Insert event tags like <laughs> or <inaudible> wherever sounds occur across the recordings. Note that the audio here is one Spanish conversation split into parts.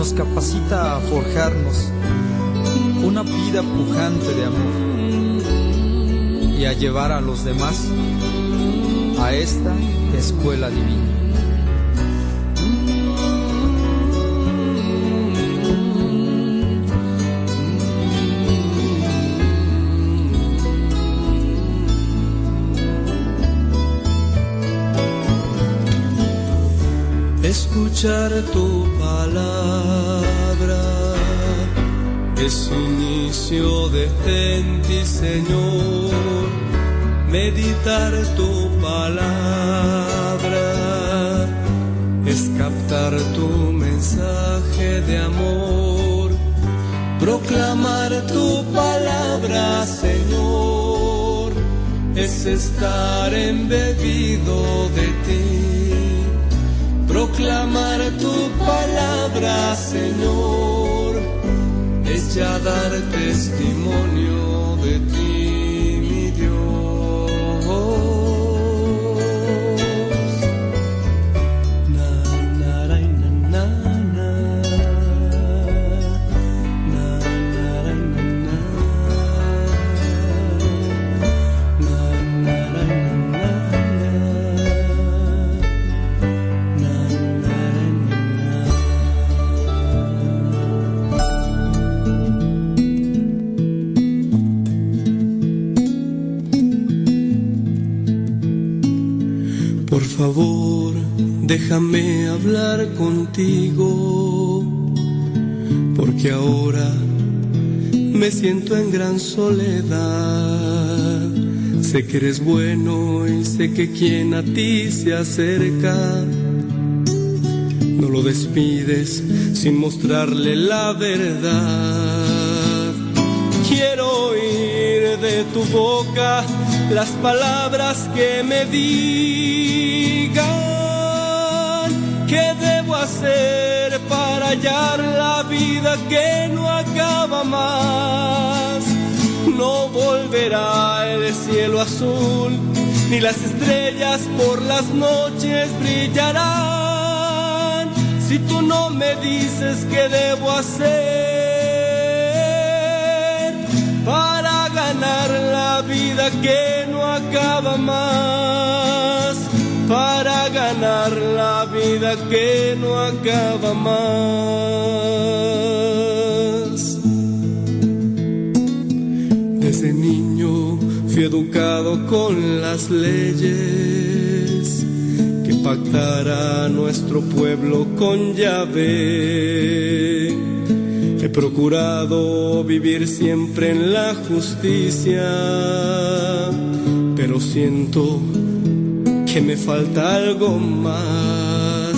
nos capacita a forjarnos una vida pujante de amor y a llevar a los demás a esta escuela divina. Escuchar tu palabra es inicio de ti, Señor. Meditar tu palabra es captar tu mensaje de amor. Proclamar tu palabra, Señor, es estar embebido de ti Proclamar tu palabra, Señor, es ya dar testimonio de ti, favor, déjame hablar contigo, porque ahora me siento en gran soledad. Sé que eres bueno y sé que quien a ti se acerca, no lo despides sin mostrarle la verdad. Quiero oír de tu boca las palabras que me digan qué debo hacer para hallar la vida que no acaba más. No volverá el cielo azul, ni las estrellas por las noches brillarán. Si tú no me dices qué debo hacer para ganar la vida que acaba más para ganar la vida que no acaba más. Desde niño fui educado con las leyes que pactará nuestro pueblo con Yahvé He procurado vivir siempre en la justicia, pero siento que me falta algo más.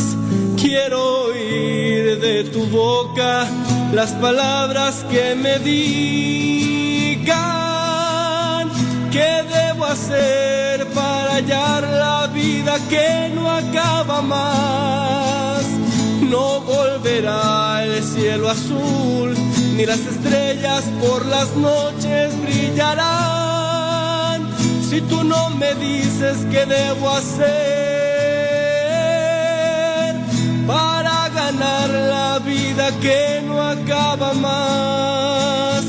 Quiero oír de tu boca las palabras que me digan qué debo hacer para hallar la vida que no acaba más no volverá el cielo azul, ni las estrellas por las noches brillarán. No me dices qué debo hacer para ganar la vida que no acaba más,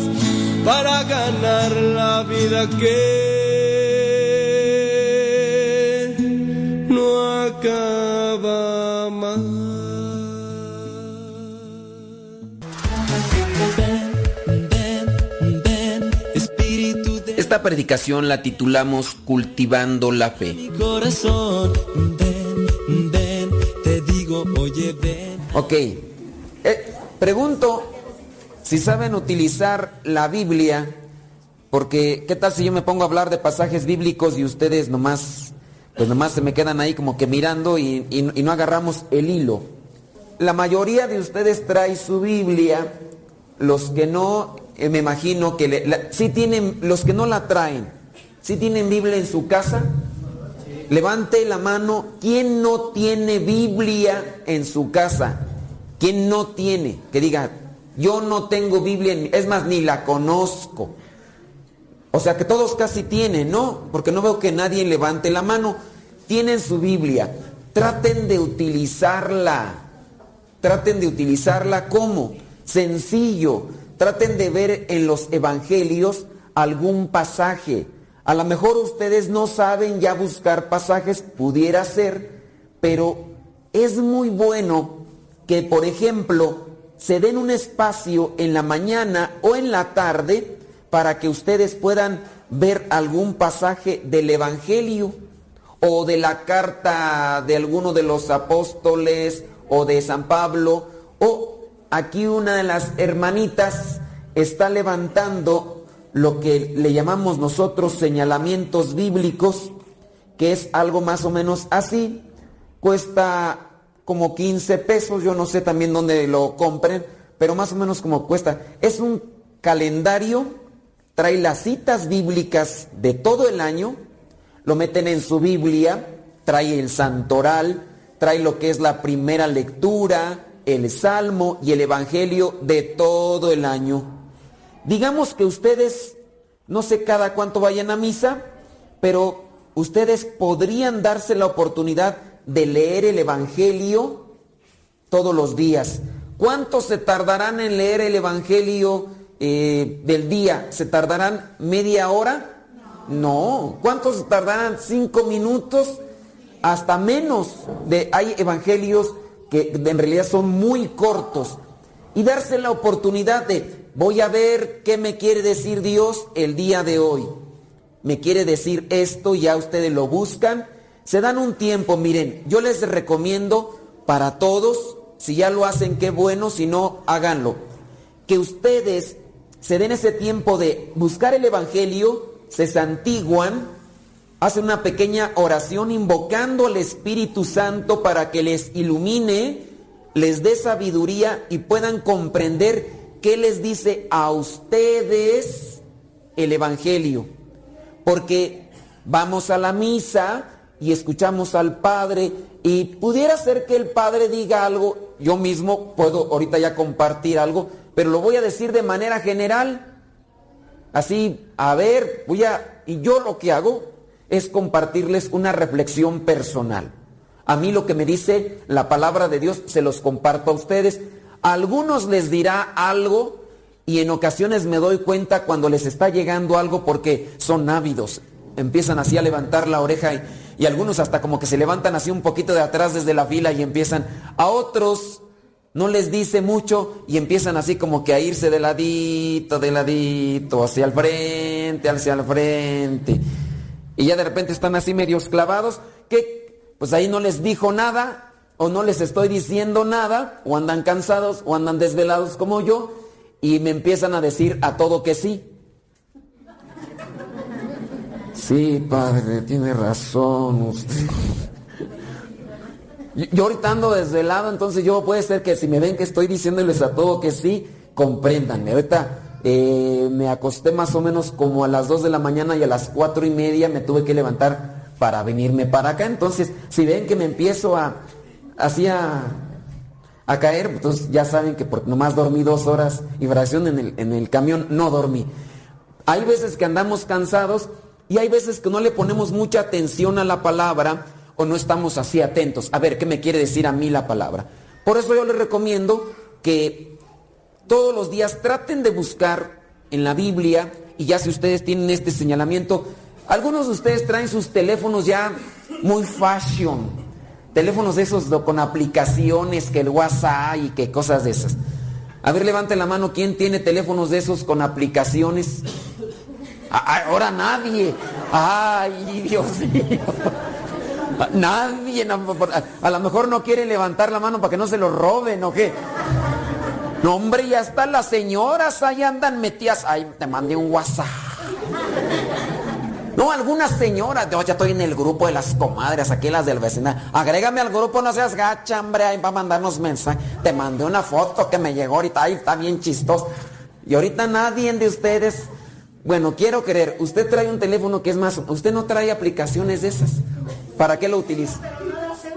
para ganar la vida que Esta predicación la titulamos Cultivando la Fe. te digo, oye, Ok, eh, pregunto si saben utilizar la Biblia, porque ¿qué tal si yo me pongo a hablar de pasajes bíblicos y ustedes nomás, pues nomás se me quedan ahí como que mirando y, y no agarramos el hilo? La mayoría de ustedes trae su Biblia, los que no eh, me imagino que si tienen, los que no la traen, si tienen Biblia en su casa, levante la mano, ¿quién no tiene Biblia en su casa? ¿Quién no tiene? Que diga, yo no tengo Biblia, en, es más, ni la conozco. O sea que todos casi tienen, ¿no? Porque no veo que nadie levante la mano. Tienen su Biblia, traten de utilizarla. traten de utilizarla como sencillo. Traten de ver en los evangelios algún pasaje. A lo mejor ustedes no saben ya buscar pasajes, pudiera ser, pero es muy bueno que, por ejemplo, se den un espacio en la mañana o en la tarde para que ustedes puedan ver algún pasaje del Evangelio o de la carta de alguno de los apóstoles o de San Pablo o aquí una de las hermanitas está levantando lo que le llamamos nosotros señalamientos bíblicos, que es algo más o menos así. Cuesta como 15 pesos, yo no sé también dónde lo compren, pero más o menos como cuesta. Es un calendario, trae las citas bíblicas de todo el año, lo meten en su Biblia, trae el santoral, trae lo que es la primera lectura, el salmo y el evangelio de todo el año. Digamos que ustedes, no sé cada cuánto vayan a misa, pero ustedes podrían darse la oportunidad de leer el Evangelio todos los días. ¿Cuánto se tardarán en leer el Evangelio eh, del día? ¿Se tardarán media hora? No. ¿Cuántos se tardarán? ¿Cinco minutos? Hasta menos. De, hay evangelios que en realidad son muy cortos. Y darse la oportunidad de, voy a ver qué me quiere decir Dios el día de hoy. Me quiere decir esto, ya ustedes lo buscan se dan un tiempo, miren, yo les recomiendo para todos, si ya lo hacen, qué bueno, si no, háganlo. Que ustedes se den ese tiempo de buscar el Evangelio, se santiguan, hacen una pequeña oración invocando al Espíritu Santo para que les ilumine, les dé sabiduría y puedan comprender qué les dice a ustedes el Evangelio. Porque vamos a la misa, y escuchamos al Padre y pudiera ser que el Padre diga algo, yo mismo puedo ahorita ya compartir algo, pero lo voy a decir de manera general. Así, a ver, voy a, y yo lo que hago es compartirles una reflexión personal. A mí lo que me dice la palabra de Dios se los comparto a ustedes. A algunos les dirá algo y en ocasiones me doy cuenta cuando les está llegando algo porque son ávidos. Empiezan así a levantar la oreja y, y algunos hasta como que se levantan así un poquito de atrás desde la fila y empiezan, a otros no les dice mucho y empiezan así como que a irse de ladito, de ladito, hacia el frente, hacia el frente. Y ya de repente están así medios clavados, que pues ahí no les dijo nada, o no les estoy diciendo nada, o andan cansados, o andan desvelados como yo, y me empiezan a decir a todo que sí. Sí, padre, tiene razón usted. Yo ahorita ando desvelado, entonces yo puede ser que si me ven que estoy diciéndoles a todo que sí, compréndanme. Ahorita eh, me acosté más o menos como a las 2 de la mañana y a las cuatro y media me tuve que levantar para venirme para acá. Entonces, si ven que me empiezo a así a, caer, entonces ya saben que por nomás dormí dos horas y fracción en el, en el camión, no dormí. Hay veces que andamos cansados y hay veces que no le ponemos mucha atención a la palabra o no estamos así atentos. A ver, ¿qué me quiere decir a mí la palabra? Por eso yo les recomiendo que todos los días traten de buscar en la Biblia, y ya si ustedes tienen este señalamiento, algunos de ustedes traen sus teléfonos ya muy fashion, teléfonos de esos con aplicaciones, que el WhatsApp y que cosas de esas. A ver, levanten la mano, ¿quién tiene teléfonos de esos con aplicaciones? Ahora nadie. Ay, Dios mío. Nadie. A lo mejor no quiere levantar la mano para que no se lo roben o qué. No, hombre, ya están las señoras ahí andan metidas. Ay, te mandé un WhatsApp. No, algunas señoras, yo ya estoy en el grupo de las comadres, aquí las del vecindario. Agrégame al grupo, no seas gacha, hombre, ahí va a mandarnos mensajes. Te mandé una foto que me llegó ahorita, ahí está bien chistoso. Y ahorita nadie de ustedes bueno, quiero creer, usted trae un teléfono que es más, usted no trae aplicaciones de esas. ¿Para qué lo utiliza?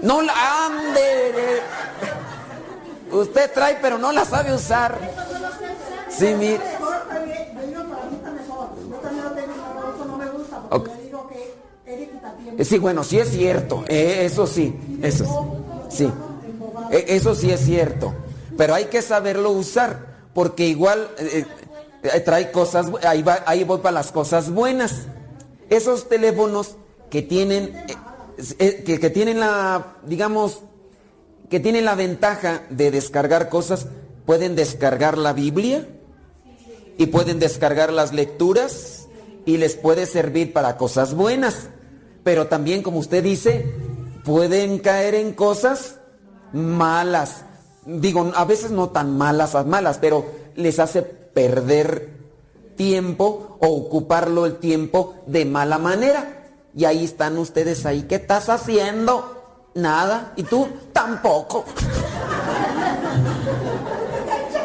No la ande. Usted trae, pero no la sabe usar. Sí, mire. Sí, bueno, sí es cierto. Eh, eso sí, eso sí. E, eso sí es cierto. Pero hay que saberlo usar. Porque igual eh, eh, trae cosas. Ahí, va, ahí voy para las cosas buenas. Esos teléfonos que tienen. Eh, que, que tienen la. digamos. Que tienen la ventaja de descargar cosas. Pueden descargar la Biblia. Y pueden descargar las lecturas. Y les puede servir para cosas buenas. Pero también, como usted dice, pueden caer en cosas malas. Digo, a veces no tan malas, malas, pero les hace perder tiempo o ocuparlo el tiempo de mala manera. Y ahí están ustedes ahí. ¿Qué estás haciendo? Nada. ¿Y tú? Tampoco.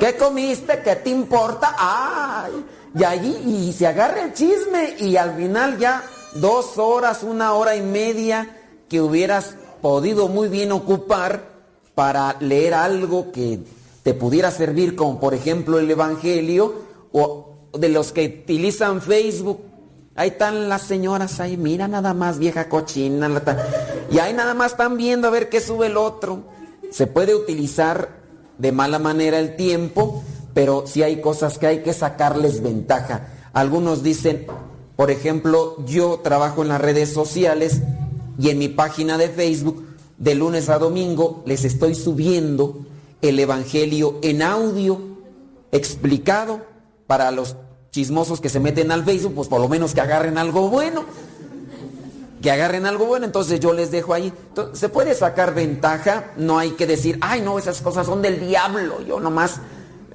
¿Qué comiste? ¿Qué te importa? ¡Ay! Y allí y se agarra el chisme y al final ya dos horas, una hora y media que hubieras podido muy bien ocupar para leer algo que te pudiera servir, como por ejemplo el Evangelio, o de los que utilizan Facebook. Ahí están las señoras ahí, mira nada más, vieja cochina. Y ahí nada más están viendo a ver qué sube el otro. Se puede utilizar de mala manera el tiempo, pero sí hay cosas que hay que sacarles ventaja. Algunos dicen, por ejemplo, yo trabajo en las redes sociales y en mi página de Facebook, de lunes a domingo, les estoy subiendo el Evangelio en audio, explicado para los chismosos que se meten al Facebook, pues por lo menos que agarren algo bueno. Que agarren algo bueno, entonces yo les dejo ahí. se puede sacar ventaja, no hay que decir, ay no, esas cosas son del diablo, yo nomás.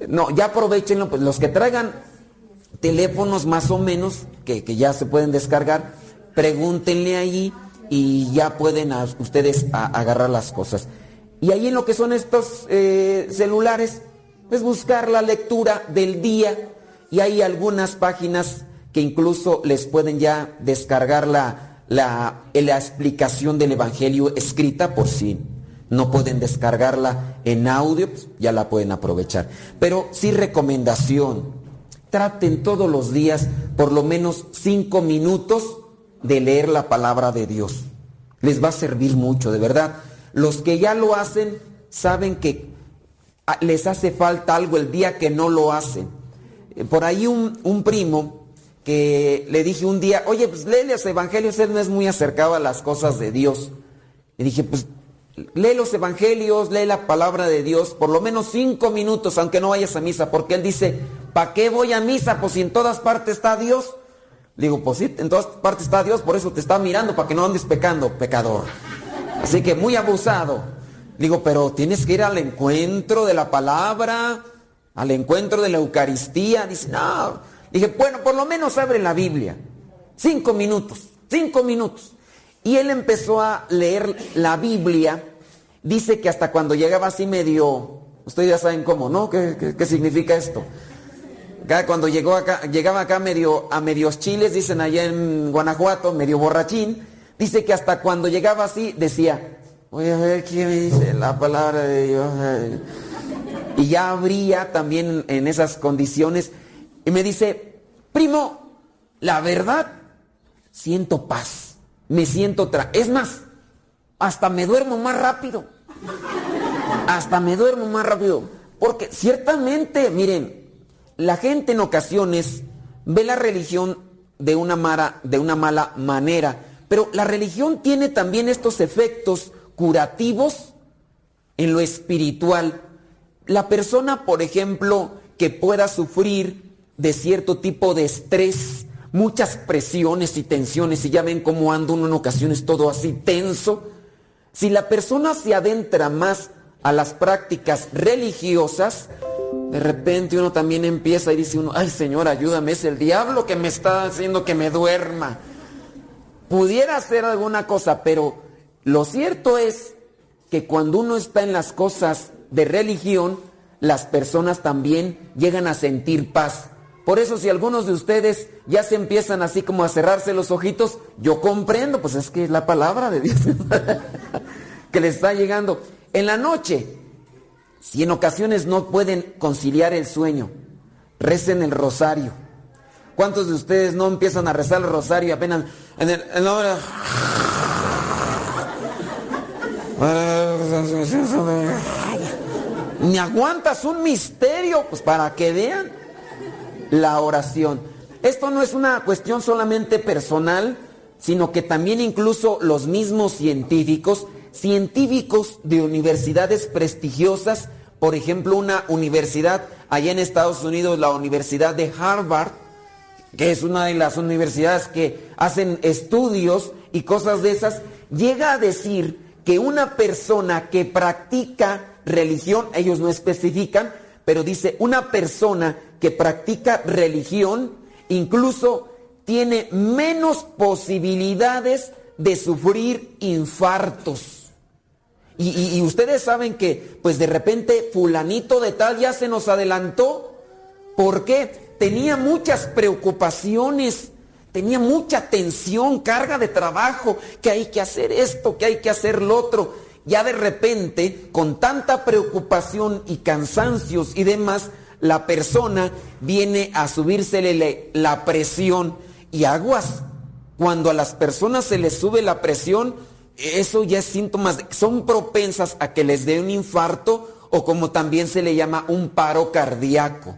No, ya aprovechenlo, pues los que traigan teléfonos más o menos, que, que ya se pueden descargar, pregúntenle ahí y ya pueden ustedes agarrar las cosas. Y ahí en lo que son estos eh, celulares, es buscar la lectura del día y hay algunas páginas que incluso les pueden ya descargar la, la, la explicación del Evangelio escrita por si no pueden descargarla en audio, pues ya la pueden aprovechar. Pero sí recomendación, traten todos los días por lo menos cinco minutos de leer la palabra de Dios. Les va a servir mucho, de verdad. Los que ya lo hacen saben que ah, les hace falta algo el día que no lo hacen. Eh, por ahí un, primo que le dije un día, oye, pues lee los evangelios, él no es muy acercado a las cosas de Dios. Le dije, pues lee los evangelios, lee la palabra de Dios, por lo menos cinco minutos, aunque no vayas a misa, porque él dice, ¿para qué voy a misa? Pues si en todas partes está Dios. Digo, pues sí, en todas partes está Dios, por eso te está mirando, para que no andes pecando, pecador. Así que muy abusado. Digo, pero tienes que ir al encuentro de la palabra, al encuentro de la Eucaristía. Dice, no. Dije, bueno, por lo menos abre la Biblia. Cinco minutos, cinco minutos. Y él empezó a leer la Biblia. Dice que hasta cuando llegaba así medio, ustedes ya saben cómo, ¿no? ¿Qué, qué significa esto? cuando llegó acá, llegaba acá medio, a medios chiles, dicen allá en Guanajuato, medio borrachín, dice que hasta cuando llegaba así decía, voy a ver quién me dice la palabra de Dios. Y ya abría también en esas condiciones. Y me dice, primo, la verdad, siento paz, me siento tra Es más, hasta me duermo más rápido. Hasta me duermo más rápido. Porque ciertamente, miren, la gente en ocasiones ve la religión de una, de una mala manera, pero la religión tiene también estos efectos curativos en lo espiritual. La persona, por ejemplo, que pueda sufrir de cierto tipo de estrés, muchas presiones y tensiones, y ya ven cómo anda uno en ocasiones todo así tenso, si la persona se adentra más a las prácticas religiosas, de repente uno también empieza y dice uno, ay Señor, ayúdame, es el diablo que me está haciendo que me duerma. Pudiera hacer alguna cosa, pero lo cierto es que cuando uno está en las cosas de religión, las personas también llegan a sentir paz. Por eso si algunos de ustedes ya se empiezan así como a cerrarse los ojitos, yo comprendo, pues es que es la palabra de Dios <laughs> que le está llegando. En la noche, si en ocasiones no pueden conciliar el sueño, recen el rosario. ¿Cuántos de ustedes no empiezan a rezar el rosario apenas en, el, en <laughs> aguantas un misterio, pues para que vean la oración. Esto no es una cuestión solamente personal, sino que también incluso los mismos científicos, científicos de universidades prestigiosas, por ejemplo, una universidad allá en Estados Unidos, la Universidad de Harvard, que es una de las universidades que hacen estudios y cosas de esas, llega a decir que una persona que practica religión, ellos no especifican, pero dice una persona que practica religión incluso tiene menos posibilidades de sufrir infartos. Y, ustedes saben que, pues de repente, fulanito de tal ya se nos adelantó. ¿Por qué? Tenía muchas preocupaciones, tenía mucha tensión, carga de trabajo, que hay que hacer esto, que hay que hacer lo otro. Ya de repente, con tanta preocupación y cansancios y demás, la persona viene a subírsele la presión y aguas. Cuando a las personas se les sube la presión, eso ya es síntomas, son propensas a que les dé un infarto o como también se le llama un paro cardíaco.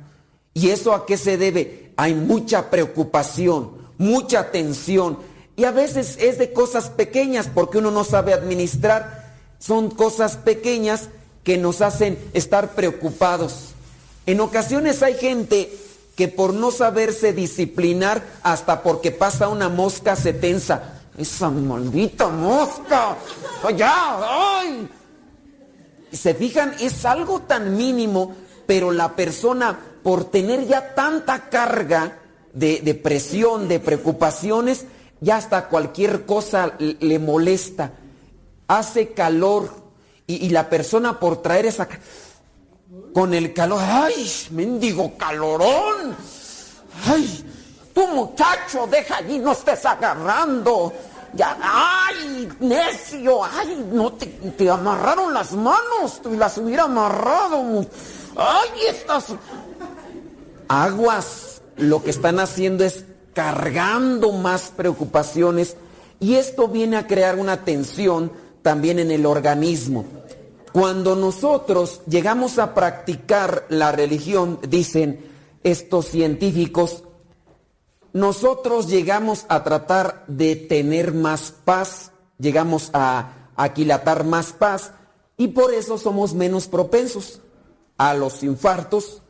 ¿Y eso a qué se debe? Hay mucha preocupación, mucha tensión y a veces es de cosas pequeñas porque uno no sabe administrar. Son cosas pequeñas que nos hacen estar preocupados. En ocasiones hay gente que por no saberse disciplinar hasta porque pasa una mosca se tensa esa maldita mosca. ¡Ya! ¡Ay! Se fijan, es algo tan mínimo, pero la persona, por tener ya tanta carga de, presión, de preocupaciones, ya hasta cualquier cosa le molesta. Hace calor y, y la persona por traer esa... Con el calor, ¡ay! Mendigo calorón. ¡Ay! Tu muchacho, deja allí, no estés agarrando. Ya, ay, necio, ay, no te, te amarraron las manos, te las hubiera amarrado. Ay, estas aguas lo que están haciendo es cargando más preocupaciones y esto viene a crear una tensión también en el organismo. Cuando nosotros llegamos a practicar la religión, dicen estos científicos, nosotros llegamos a tratar de tener más paz, llegamos a aquilatar más paz y por eso somos menos propensos a los infartos,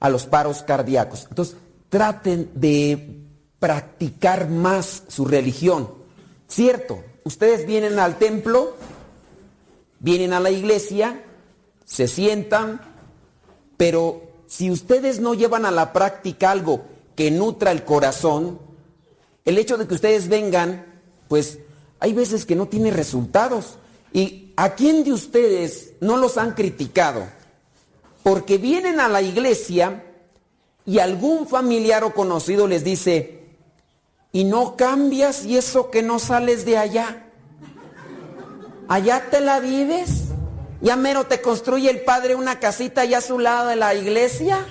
a los paros cardíacos. Entonces, traten de practicar más su religión. Cierto, ustedes vienen al templo, vienen a la iglesia, se sientan, pero si ustedes no llevan a la práctica algo que nutra el corazón, el hecho de que ustedes vengan, pues hay veces que no tiene resultados. ¿Y a quién de ustedes no los han criticado? Porque vienen a la iglesia y algún familiar o conocido les dice, y no cambias y eso que no sales de allá. Allá te la vives. Ya mero te construye el padre una casita allá a su lado de la iglesia.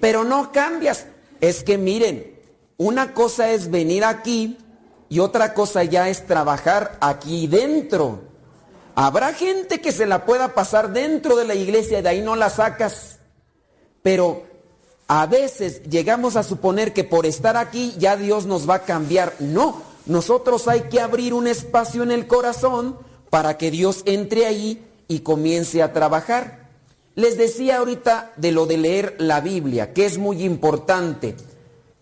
Pero no cambias es que miren, una cosa es venir aquí y otra cosa ya es trabajar aquí dentro. Habrá gente que se la pueda pasar dentro de la iglesia y de ahí no la sacas. Pero a veces llegamos a suponer que por estar aquí ya Dios nos va a cambiar. No, nosotros hay que abrir un espacio en el corazón para que Dios entre ahí y comience a trabajar. Les decía ahorita de lo de leer la Biblia, que es muy importante.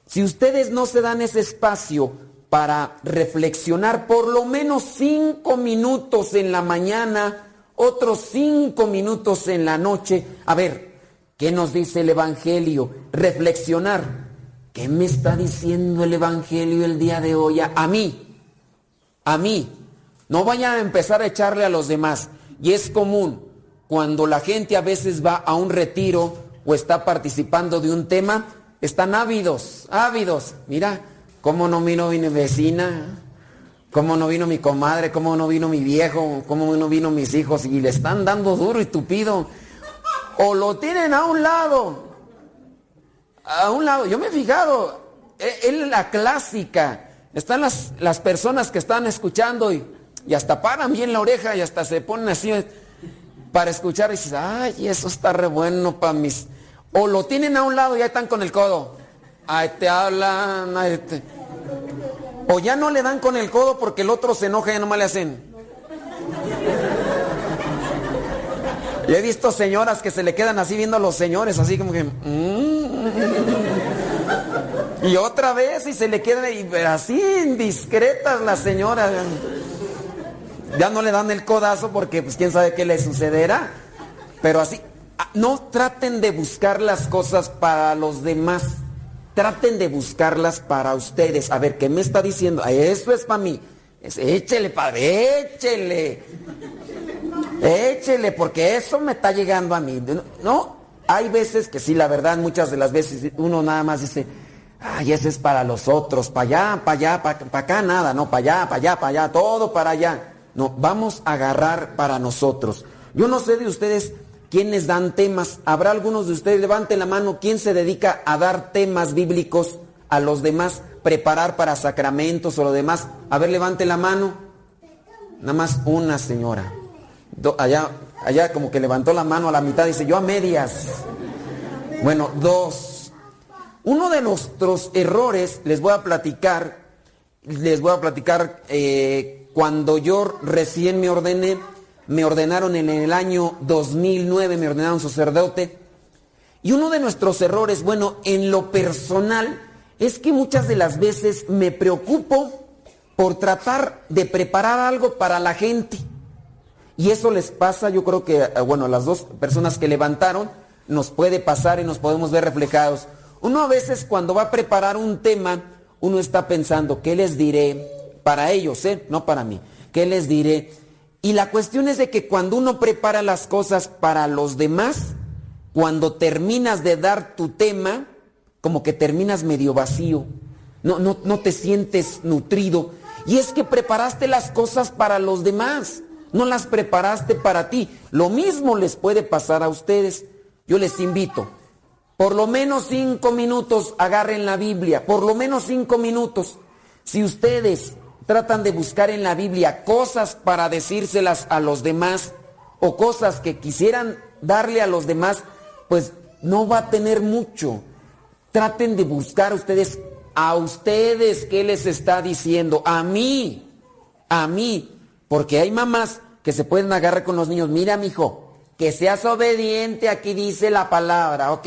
Si ustedes no se dan ese espacio para reflexionar por lo menos cinco minutos en la mañana, otros cinco minutos en la noche, a ver, ¿qué nos dice el Evangelio? Reflexionar. ¿Qué me está diciendo el Evangelio el día de hoy? A mí, a mí. No vayan a empezar a echarle a los demás. Y es común cuando la gente a veces va a un retiro o está participando de un tema, están ávidos, ávidos. Mira, cómo no vino mi vecina, cómo no vino mi comadre, cómo no vino mi viejo, cómo no vino mis hijos y le están dando duro y tupido. O lo tienen a un lado, a un lado. Yo me he fijado, e, es la clásica. Están las, las personas que están escuchando y, y hasta paran bien la oreja y hasta se ponen así para escuchar y dices, ay, eso está re bueno para mis... O lo tienen a un lado y ahí están con el codo. Ahí te hablan, ahí te... O ya no le dan con el codo porque el otro se enoja y ya nomás le hacen. Y he visto señoras que se le quedan así viendo a los señores, así como que... Mm". Y otra vez y se le quedan así indiscretas las señoras. Ya no le dan el codazo porque pues quién sabe qué le sucederá. Pero así, ah, no traten de buscar las cosas para los demás. Traten de buscarlas para ustedes. A ver, ¿qué me está diciendo? Eso es para mí. échele, padre, échele. Échele, porque eso me está llegando a mí. No, hay veces que sí, la verdad, muchas de las veces uno nada más dice, ay, ese es para los otros, para allá, para allá, para, acá nada, no, para allá, para allá, para allá, todo para allá. No, vamos a agarrar para nosotros. Yo no sé de ustedes quiénes dan temas. ¿Habrá algunos de ustedes? Levanten la mano. ¿Quién se dedica a dar temas bíblicos a los demás? Preparar para sacramentos o lo demás. A ver, levante la mano. Nada más una señora. Allá, allá como que levantó la mano a la mitad. Dice, yo a medias. Bueno, dos. Uno de nuestros errores, les voy a platicar, les voy a platicar eh, cuando yo recién me ordené, me ordenaron en el año 2009, me ordenaron sacerdote. Y uno de nuestros errores, bueno, en lo personal, es que muchas de las veces me preocupo por tratar de preparar algo para la gente. Y eso les pasa, yo creo que, eh, bueno, a las dos personas que levantaron, nos puede pasar y nos podemos ver reflejados. Uno a veces cuando va a preparar un tema, uno está pensando, ¿qué les diré? para ellos, ¿eh? no para mí. ¿Qué les diré? Y la cuestión es de que cuando uno prepara las cosas para los demás, cuando terminas de dar tu tema, como que terminas medio vacío. No, no, no te sientes nutrido. Y es que preparaste las cosas para los demás, no las preparaste para ti. Lo mismo les puede pasar a ustedes. Yo les invito, por lo menos cinco minutos agarren la Biblia, por lo menos cinco minutos. Si ustedes tratan de buscar en la Biblia cosas para decírselas a los demás o cosas que quisieran darle a los demás, pues no va a tener mucho. Traten de buscar ustedes a ustedes qué les está diciendo, a mí, a mí, porque hay mamás que se pueden agarrar con los niños, mira, mijo, que seas obediente, aquí dice la palabra, ¿ok?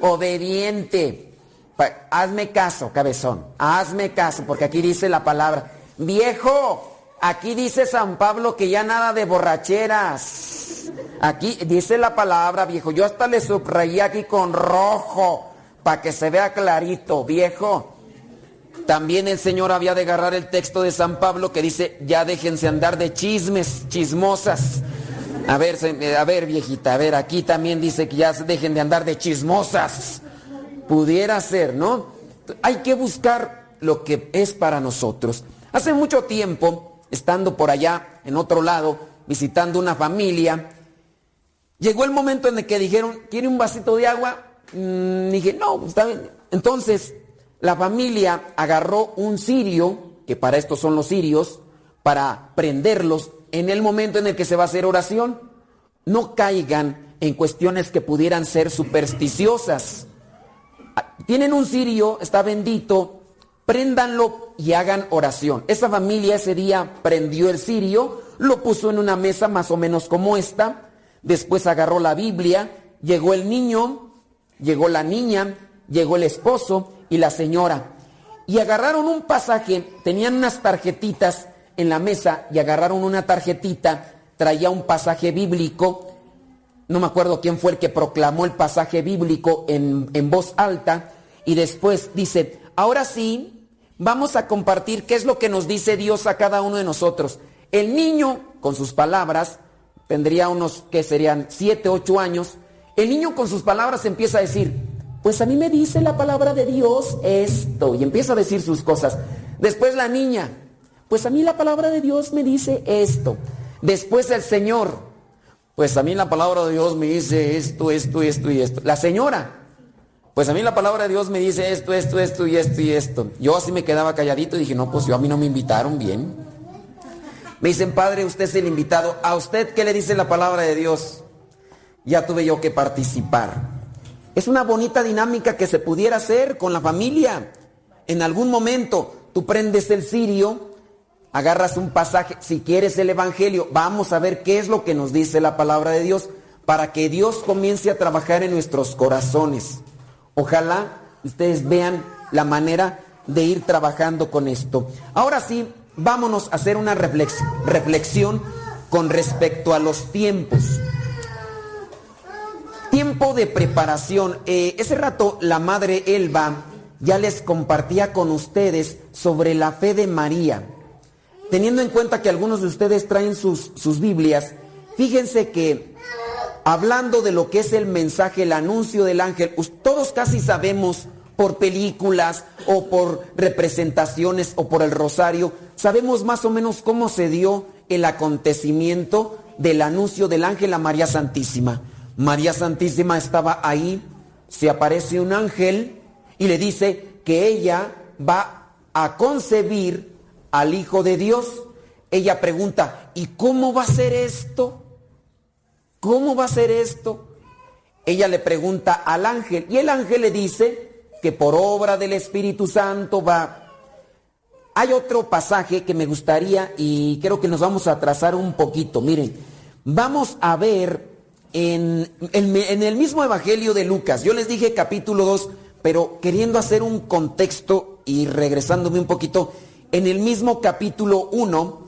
Obediente. Hazme caso, cabezón, hazme caso, porque aquí dice la palabra. Viejo, aquí dice San Pablo que ya nada de borracheras. Aquí dice la palabra, viejo. Yo hasta le subrayé aquí con rojo para que se vea clarito, viejo. También el Señor había de agarrar el texto de San Pablo que dice, ya déjense andar de chismes, chismosas. A ver, a ver, viejita, a ver, aquí también dice que ya dejen de andar de chismosas. Pudiera ser, ¿no? Hay que buscar lo que es para nosotros. Hace mucho tiempo, estando por allá, en otro lado, visitando una familia, llegó el momento en el que dijeron, ¿quiere un vasito de agua? Mm, dije, no, está bien. Entonces, la familia agarró un cirio, que para esto son los cirios, para prenderlos en el momento en el que se va a hacer oración. No caigan en cuestiones que pudieran ser supersticiosas. Tienen un cirio, está bendito, préndanlo y hagan oración. Esa familia ese día prendió el cirio, lo puso en una mesa más o menos como esta, después agarró la Biblia, llegó el niño, llegó la niña, llegó el esposo y la señora. Y agarraron un pasaje, tenían unas tarjetitas en la mesa y agarraron una tarjetita, traía un pasaje bíblico, no me acuerdo quién fue el que proclamó el pasaje bíblico en, en voz alta, y después dice, ahora sí, vamos a compartir qué es lo que nos dice Dios a cada uno de nosotros. El niño, con sus palabras, tendría unos que serían 7, 8 años, el niño con sus palabras empieza a decir, pues a mí me dice la palabra de Dios esto, y empieza a decir sus cosas. Después la niña, pues a mí la palabra de Dios me dice esto. Después el Señor, pues a mí la palabra de Dios me dice esto, esto, esto y esto. La señora, pues a mí la palabra de Dios me dice esto, esto, esto y esto y esto. Yo así me quedaba calladito y dije, no, pues yo a mí no me invitaron bien. Me dicen, padre, usted es el invitado. ¿A usted qué le dice la palabra de Dios? Ya tuve yo que participar. Es una bonita dinámica que se pudiera hacer con la familia. En algún momento tú prendes el cirio, agarras un pasaje, si quieres el Evangelio, vamos a ver qué es lo que nos dice la palabra de Dios para que Dios comience a trabajar en nuestros corazones. Ojalá ustedes vean la manera de ir trabajando con esto. Ahora sí, vámonos a hacer una reflexión con respecto a los tiempos. Tiempo de preparación. Eh, ese rato la madre Elba ya les compartía con ustedes sobre la fe de María. Teniendo en cuenta que algunos de ustedes traen sus, sus Biblias, fíjense que hablando de lo que es el mensaje, el anuncio del ángel, todos casi sabemos por películas o por representaciones o por el rosario, sabemos más o menos cómo se dio el acontecimiento del anuncio del ángel a María Santísima. María Santísima estaba ahí, se aparece un ángel y le dice que ella va a concebir al Hijo de Dios. Ella pregunta, ¿y cómo va a ser esto? ¿Cómo va a ser esto? Ella le pregunta al ángel y el ángel le dice que por obra del Espíritu Santo va. Hay otro pasaje que me gustaría y creo que nos vamos a trazar un poquito. Miren, vamos a ver en, el mismo Evangelio de Lucas. Yo les dije capítulo 2, pero queriendo hacer un contexto y regresándome un poquito, en el mismo capítulo 1,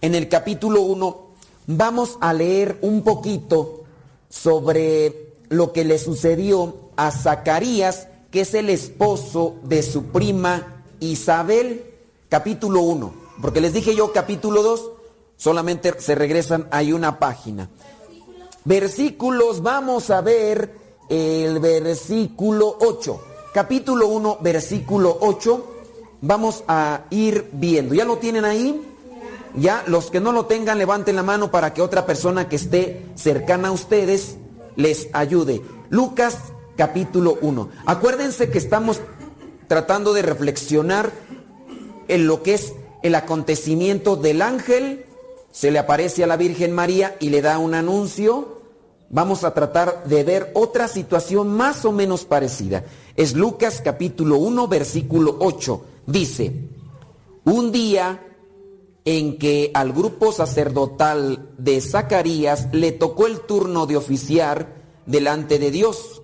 en el capítulo 1, vamos a leer un poquito sobre lo que le sucedió a Zacarías, que es el esposo de su prima Isabel, capítulo 1. Porque les dije yo capítulo 2, solamente se regresan, hay una página. Versículos, vamos a ver el versículo 8. Capítulo 1, versículo 8. Vamos a ir viendo. ¿Ya lo tienen ahí? Ya, los que no lo tengan, levanten la mano para que otra persona que esté cercana a ustedes les ayude. Lucas capítulo 1. Acuérdense que estamos tratando de reflexionar en lo que es el acontecimiento del ángel se le aparece a la Virgen María y le da un anuncio, vamos a tratar de ver otra situación más o menos parecida. Es Lucas capítulo 1, versículo 8. Dice, un día en que al grupo sacerdotal de Zacarías le tocó el turno de oficiar delante de Dios.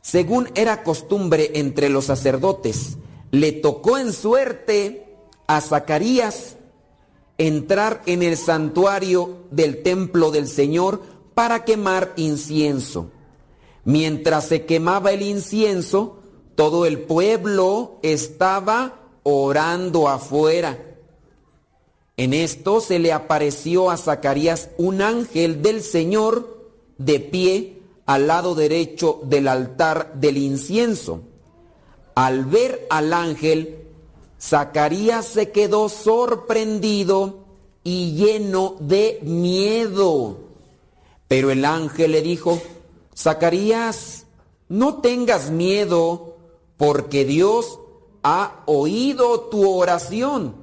Según era costumbre entre los sacerdotes, le tocó en suerte a Zacarías entrar en el santuario del templo del Señor para quemar incienso. Mientras se quemaba el incienso, todo el pueblo estaba orando afuera. En esto se le apareció a Zacarías un ángel del Señor de pie al lado derecho del altar del incienso. Al ver al ángel, Zacarías se quedó sorprendido y lleno de miedo. Pero el ángel le dijo, Zacarías, no tengas miedo, porque Dios ha oído tu oración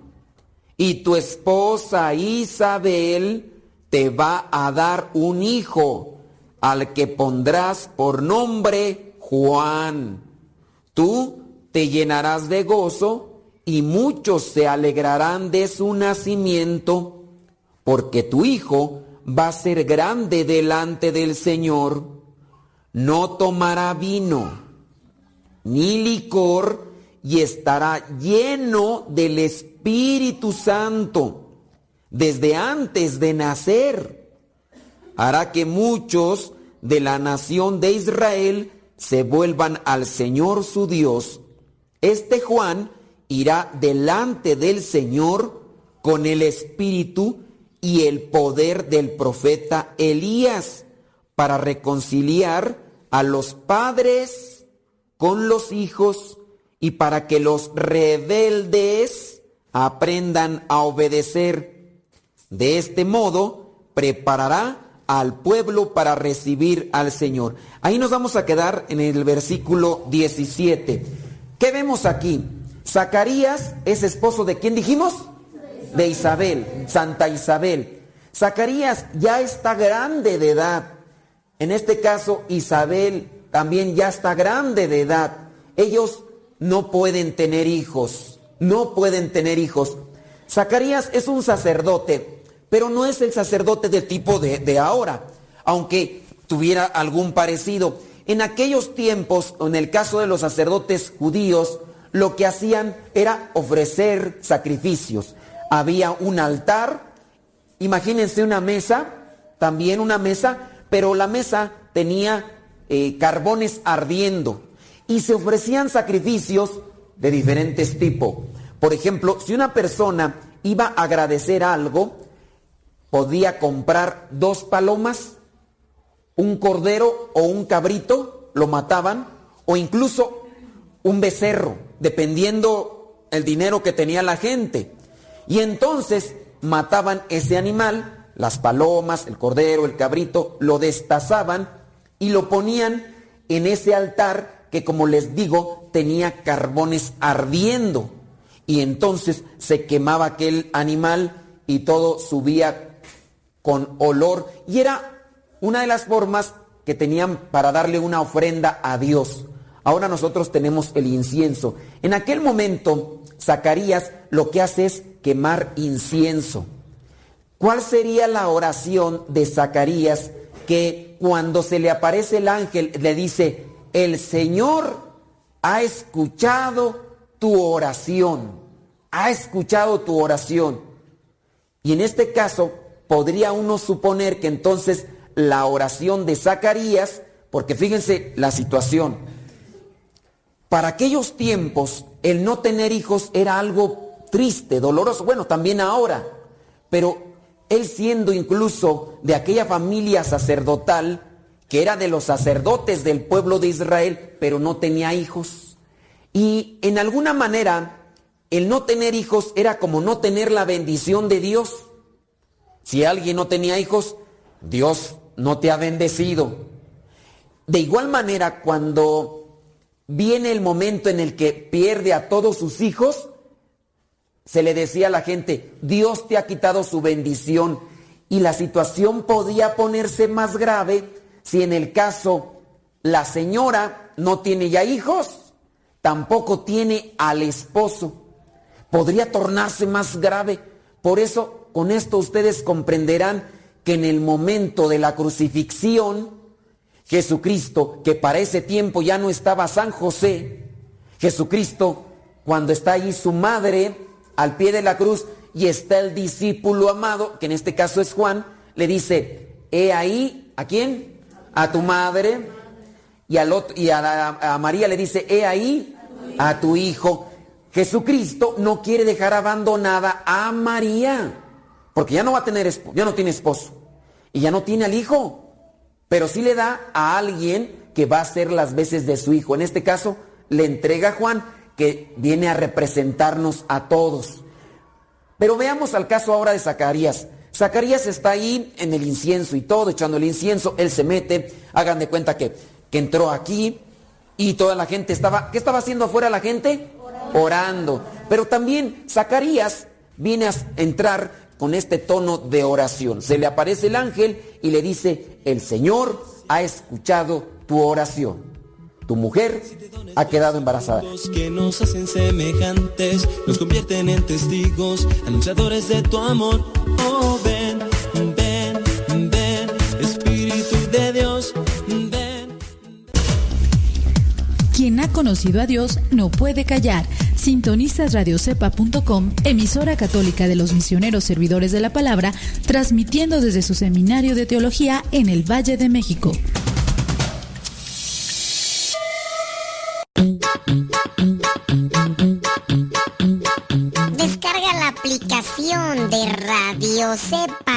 y tu esposa Isabel te va a dar un hijo al que pondrás por nombre Juan. Tú te llenarás de gozo y muchos se alegrarán de su nacimiento, porque tu hijo va a ser grande delante del Señor. No tomará vino ni licor y estará lleno del Espíritu Santo desde antes de nacer. Hará que muchos de la nación de Israel se vuelvan al Señor su Dios. Este Juan irá delante del Señor con el espíritu y el poder del profeta Elías para reconciliar a los padres con los hijos y para que los rebeldes aprendan a obedecer. De este modo preparará al pueblo para recibir al Señor. Ahí nos vamos a quedar en el versículo 17. ¿Qué vemos aquí? Zacarías es esposo de quién dijimos? de Isabel, Santa Isabel. Zacarías ya está grande de edad. En este caso, Isabel también ya está grande de edad. Ellos no pueden tener hijos, no pueden tener hijos. Zacarías es un sacerdote, pero no es el sacerdote de tipo de, de ahora, aunque tuviera algún parecido. En aquellos tiempos, en el caso de los sacerdotes judíos, lo que hacían era ofrecer sacrificios. Había un altar, imagínense una mesa, también una mesa, pero la mesa tenía eh, carbones ardiendo y se ofrecían sacrificios de diferentes tipos. Por ejemplo, si una persona iba a agradecer algo, podía comprar dos palomas, un cordero o un cabrito, lo mataban, o incluso un becerro, dependiendo el dinero que tenía la gente. Y entonces mataban ese animal, las palomas, el cordero, el cabrito, lo destazaban y lo ponían en ese altar que como les digo tenía carbones ardiendo. Y entonces se quemaba aquel animal y todo subía con olor. Y era una de las formas que tenían para darle una ofrenda a Dios. Ahora nosotros tenemos el incienso. En aquel momento, Zacarías lo que hace es quemar incienso. ¿Cuál sería la oración de Zacarías que cuando se le aparece el ángel le dice, el Señor ha escuchado tu oración, ha escuchado tu oración? Y en este caso podría uno suponer que entonces la oración de Zacarías, porque fíjense la situación, para aquellos tiempos, el no tener hijos era algo triste, doloroso, bueno, también ahora, pero él siendo incluso de aquella familia sacerdotal, que era de los sacerdotes del pueblo de Israel, pero no tenía hijos. Y en alguna manera, el no tener hijos era como no tener la bendición de Dios. Si alguien no tenía hijos, Dios no te ha bendecido. De igual manera, cuando viene el momento en el que pierde a todos sus hijos, se le decía a la gente, Dios te ha quitado su bendición y la situación podía ponerse más grave si en el caso la señora no tiene ya hijos, tampoco tiene al esposo. Podría tornarse más grave. Por eso, con esto ustedes comprenderán que en el momento de la crucifixión, Jesucristo, que para ese tiempo ya no estaba San José, Jesucristo, cuando está allí su madre al pie de la cruz y está el discípulo amado, que en este caso es Juan, le dice, he ahí, ¿a quién? A tu madre. Y, y a, a María le dice, he ahí a tu hijo. Jesucristo no quiere dejar abandonada a María, porque ya no va a tener, ya no tiene esposo y ya no tiene al hijo pero sí le da a alguien que va a ser las veces de su hijo. En este caso, le entrega a Juan, que viene a representarnos a todos. Pero veamos al caso ahora de Zacarías. Zacarías está ahí en el incienso y todo, echando el incienso, él se mete, hagan de cuenta que, que entró aquí y toda la gente estaba, ¿qué estaba haciendo afuera la gente? Orando. Orando. Pero también Zacarías viene a entrar con este tono de oración. Se le aparece el ángel y le dice, el Señor ha escuchado tu oración. Tu mujer ha quedado embarazada. Que nos hacen semejantes, nos convierten en testigos, anunciadores de tu amor. Oh, ven, ven, ven, Espíritu de Dios, ven. Quien ha conocido a Dios no puede callar Sintonizas radiocepa.com, emisora católica de los misioneros servidores de la palabra, transmitiendo desde su seminario de teología en el Valle de México. Descarga la aplicación de Radio Cepa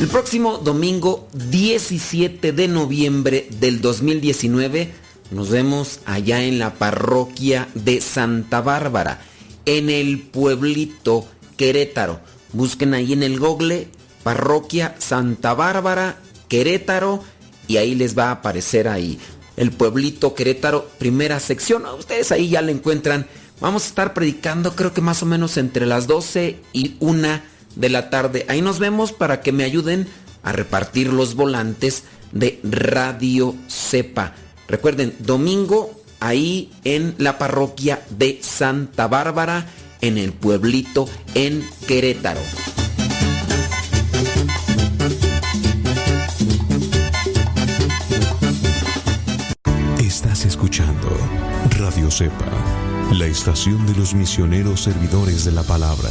El próximo domingo 17 de noviembre del 2019 nos vemos allá en la parroquia de Santa Bárbara, en el pueblito Querétaro. Busquen ahí en el google parroquia Santa Bárbara, Querétaro, y ahí les va a aparecer ahí el pueblito Querétaro, primera sección. Ustedes ahí ya la encuentran. Vamos a estar predicando creo que más o menos entre las 12 y 1 de la tarde. Ahí nos vemos para que me ayuden a repartir los volantes de Radio Cepa. Recuerden, domingo ahí en la parroquia de Santa Bárbara, en el pueblito en Querétaro. Estás escuchando Radio Cepa, la estación de los misioneros servidores de la palabra.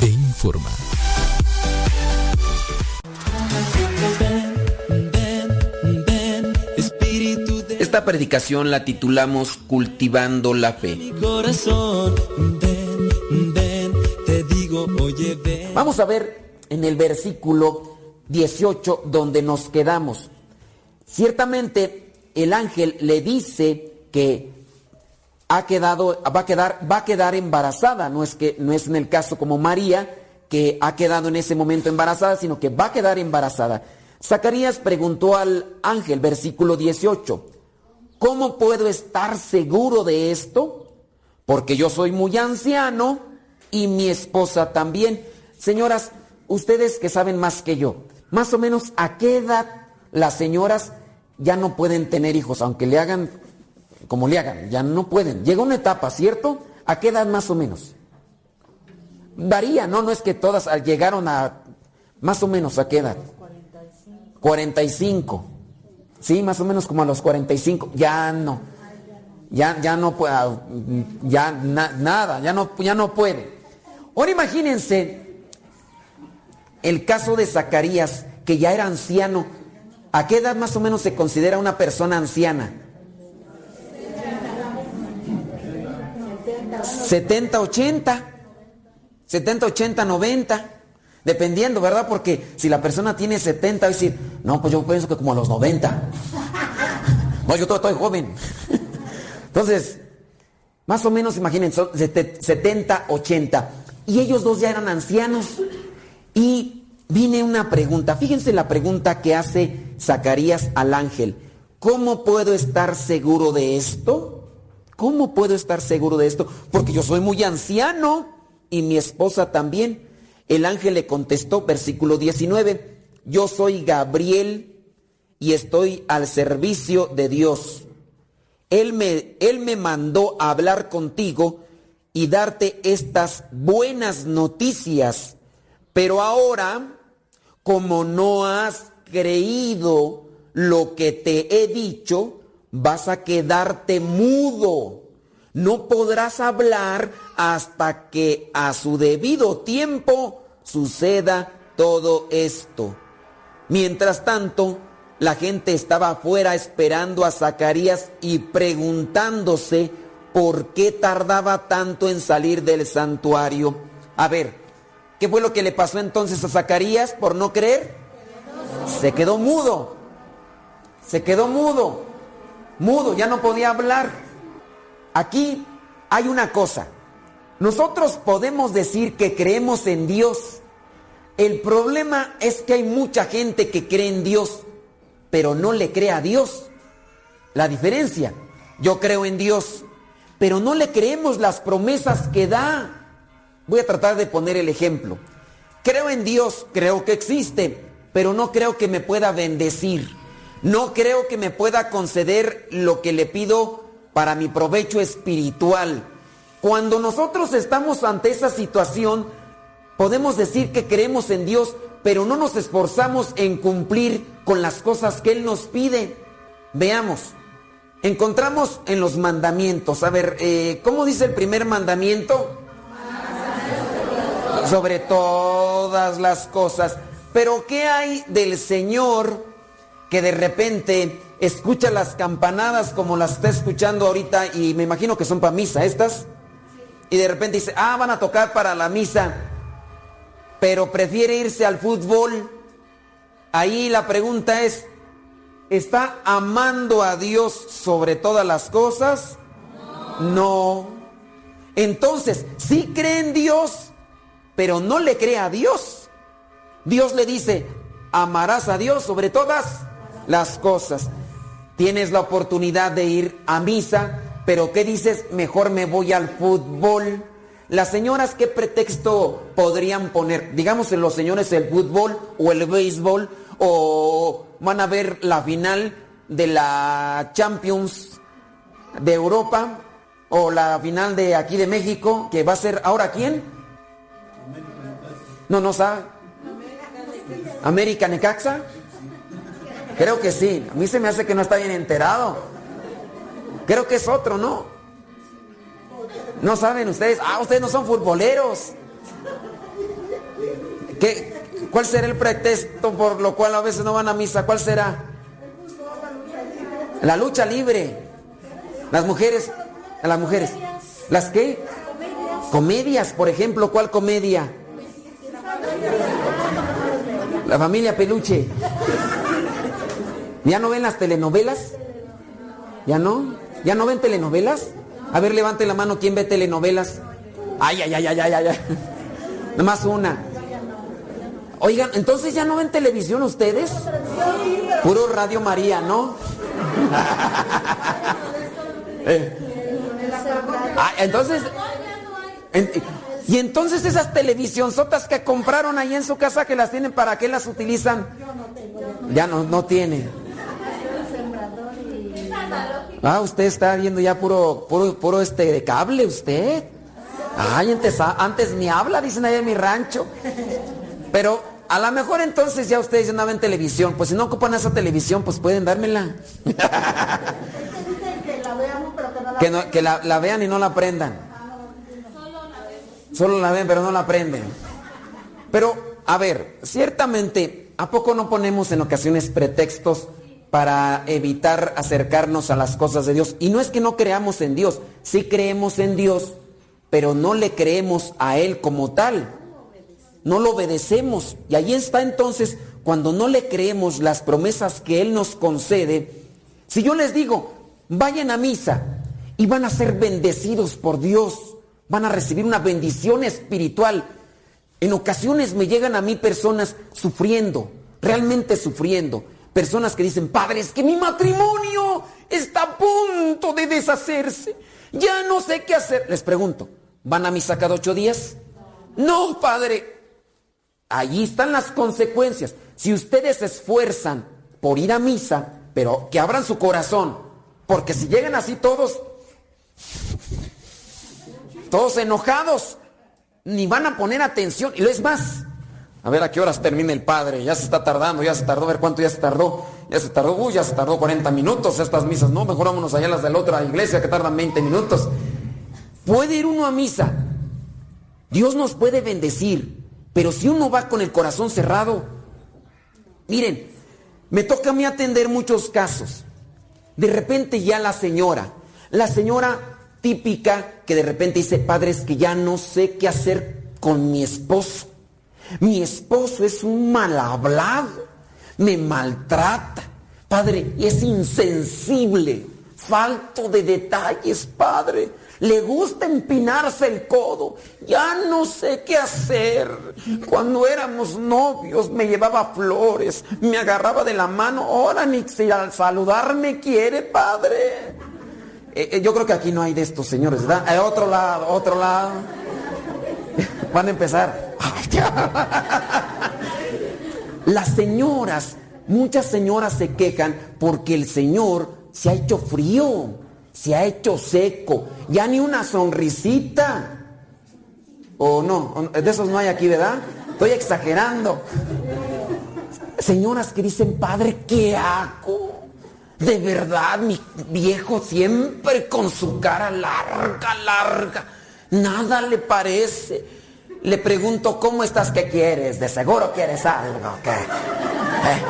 e informa. Esta predicación la titulamos Cultivando la Fe. Vamos a ver en el versículo 18 donde nos quedamos. Ciertamente el ángel le dice que ha quedado, va a quedar, va a quedar embarazada. No es que no es en el caso como María que ha quedado en ese momento embarazada, sino que va a quedar embarazada. Zacarías preguntó al ángel, versículo 18, ¿cómo puedo estar seguro de esto? Porque yo soy muy anciano y mi esposa también. Señoras, ustedes que saben más que yo, más o menos a qué edad las señoras ya no pueden tener hijos, aunque le hagan como le hagan, ya no pueden. Llega una etapa, ¿cierto? ¿A qué edad más o menos? Varía, ¿no? No es que todas llegaron a más o menos a qué edad. 45. 45. Sí, más o menos como a los 45. Ya no. Ya, ya no puede, ya nada, ya no, ya no puede. Ahora imagínense el caso de Zacarías, que ya era anciano. ¿A qué edad más o menos se considera una persona anciana? 70, 80. 70, 80, 90. Dependiendo, ¿verdad? Porque si la persona tiene 70, va a decir, no, pues yo pienso que como a los 90. <laughs> No, yo todavía estoy joven. <laughs> Entonces, más o menos, imaginen, son 70, 80. Y ellos dos ya eran ancianos. Y viene una pregunta. Fíjense la pregunta que hace Zacarías al ángel. ¿Cómo puedo estar seguro de esto? ¿Cómo puedo estar seguro de esto? Porque yo soy muy anciano y mi esposa también. El ángel le contestó, versículo 19, yo soy Gabriel y estoy al servicio de Dios. Él me, él me mandó hablar contigo y darte estas buenas noticias pero ahora, como no has creído lo que te he dicho, vas a quedarte mudo. No podrás hablar hasta que a su debido tiempo suceda todo esto. Mientras tanto, la gente estaba afuera esperando a Zacarías y preguntándose por qué tardaba tanto en salir del santuario. A ver, ¿Qué fue lo que le pasó entonces a Zacarías por no creer? Se quedó mudo. Se quedó mudo. Mudo, ya no podía hablar. Aquí hay una cosa. Nosotros podemos decir que creemos en Dios. El problema es que hay mucha gente que cree en Dios, pero no le cree a Dios. La diferencia, yo creo en Dios, pero no le creemos las promesas que da. Voy a tratar de poner el ejemplo. Creo en Dios, creo que existe, pero no creo que me pueda bendecir. No creo que me pueda conceder lo que le pido para mi provecho espiritual. Cuando nosotros estamos ante esa situación, podemos decir que creemos en Dios, pero no nos esforzamos en cumplir con las cosas que Él nos pide. Veamos, encontramos en los mandamientos, a ver, eh, ¿cómo dice el primer mandamiento? Sobre todas las cosas. Pero ¿qué hay del Señor que de repente escucha las campanadas como las está escuchando ahorita y me imagino que son para misa estas? Y de repente dice, ah, van a tocar para la misa, pero prefiere irse al fútbol. Ahí la pregunta es, ¿está amando a Dios sobre todas las cosas? No. Entonces, sí cree en Dios, pero no le cree a Dios. Dios le dice, amarás a Dios sobre todas las cosas. Tienes la oportunidad de ir a misa, pero ¿qué dices? Mejor me voy al fútbol. Las señoras, ¿qué pretexto podrían poner? Digamos en los señores el fútbol o el béisbol o van a ver la final de la Champions de Europa o la final de aquí de México, que va a ser ahora quién? No, no sabe. América Necaxa. Creo que sí. A mí se me hace que no está bien enterado. Creo que es otro, ¿no? No saben ustedes. Ah, ustedes no son futboleros. ¿Qué, ¿Cuál será el pretexto por lo cual a veces no van a misa? ¿Cuál será? La lucha libre. Las mujeres, las mujeres. ¿Las qué? Comedias, por ejemplo, ¿cuál comedia? La familia Peluche. ¿Ya no ven las telenovelas? ¿Ya no? ¿Ya no ven telenovelas? A ver, levante la mano, ¿quién ve telenovelas? Ay, ay, ay, ay, ay, ay. <laughs> Nada más una. Oigan, entonces ya no ven televisión ustedes? Puro Radio María, ¿no? <laughs> eh. ah, entonces. y entonces esas televisionzotas que compraron ahí en su casa que las tienen, ¿para qué las utilizan? Ya no, no tienen. Ah, usted está viendo ya puro, puro, puro este de cable, usted. Ay, antes, antes ni habla, dicen ahí en mi rancho. Pero a lo mejor entonces ya ustedes ya no ven televisión. Pues si no ocupan esa televisión, pues pueden dármela. <laughs> que, no, que la, la, vean y no la aprendan. Solo la ven, pero no la aprenden. Pero, a ver, ciertamente, ¿a poco no ponemos en ocasiones pretextos para evitar acercarnos a las cosas de Dios. Y no es que no creamos en Dios, sí creemos en Dios, pero no le creemos a Él como tal. No lo obedecemos. Y ahí está entonces, cuando no le creemos las promesas que Él nos concede, si yo les digo, vayan a misa y van a ser bendecidos por Dios, van a recibir una bendición espiritual. En ocasiones me llegan a mí personas sufriendo, realmente sufriendo Personas que dicen, padre, es que mi matrimonio está a punto de deshacerse. Ya no sé qué hacer. Les pregunto, ¿van a misa cada ocho días? No, padre. Allí están las consecuencias. Si ustedes se esfuerzan por ir a misa, pero que abran su corazón, porque si llegan así todos, todos enojados, ni van a poner atención. Y lo es más, a ver a qué horas termina el padre. Ya se está tardando, ya se tardó. A ver cuánto ya se tardó. Ya se tardó, uy, ya se tardó 40 minutos estas misas. No, mejor vámonos allá las de la otra iglesia que tardan 20 minutos. Puede ir uno a misa. Dios nos puede bendecir. Pero si uno va con el corazón cerrado, miren, me toca a mí atender muchos casos. De repente ya la señora, la señora típica que de repente dice, padre, es que ya no sé qué hacer con mi esposo. Mi esposo es un mal hablado, me maltrata. Padre, es insensible, falto de detalles, Padre. Le gusta empinarse el codo. Ya no sé qué hacer. Cuando éramos novios me llevaba flores, me agarraba de la mano. Ahora ni si al saludarme quiere, Padre. Eh, eh, yo creo que aquí no hay de estos señores, ¿verdad? Eh, otro lado, otro lado. <laughs> Van a empezar. <laughs> Las señoras, muchas señoras se quejan porque el Señor se ha hecho frío, se ha hecho seco, ya ni una sonrisita. O no, de esos no hay aquí, ¿verdad? Estoy exagerando. Señoras que dicen, padre, ¿qué hago? De verdad, mi viejo siempre con su cara larga, larga. Nada le parece. Le pregunto, ¿cómo estás? ¿Qué quieres? De seguro quieres algo. ¿qué? ¿Eh?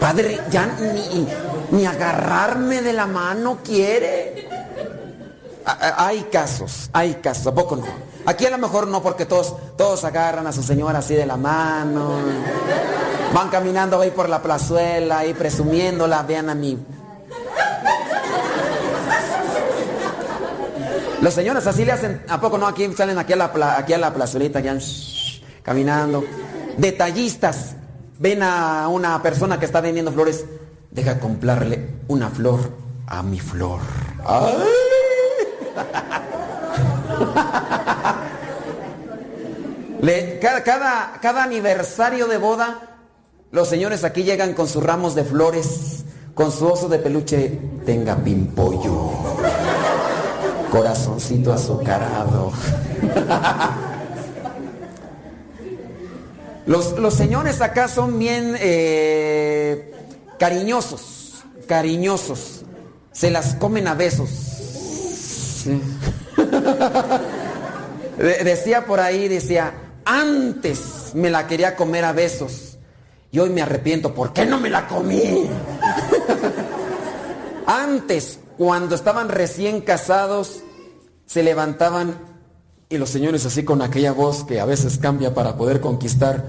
Padre, ya ni, ni agarrarme de la mano quiere. Hay casos, hay casos, ¿a poco no? Aquí a lo mejor no, porque todos, todos agarran a su señora así de la mano. Van caminando ahí por la plazuela, ahí presumiéndola, vean a mí. Los señores así le hacen, ¿a poco no? Aquí salen aquí a la, aquí a la plazuelita, ya, caminando. Detallistas, ven a una persona que está vendiendo flores, deja comprarle una flor a mi flor. Cada, cada, cada aniversario de boda, los señores aquí llegan con sus ramos de flores, con su oso de peluche, tenga pimpollo, corazoncito azucarado. Los, señores acá son bien eh, cariñosos, cariñosos. Se las comen a besos. <laughs> decía por ahí, decía, antes me la quería comer a besos. Y hoy me arrepiento, ¿por qué no me la comí? <laughs> antes, cuando estaban recién casados, se levantaban y los señores así con aquella voz que a veces cambia para poder conquistar.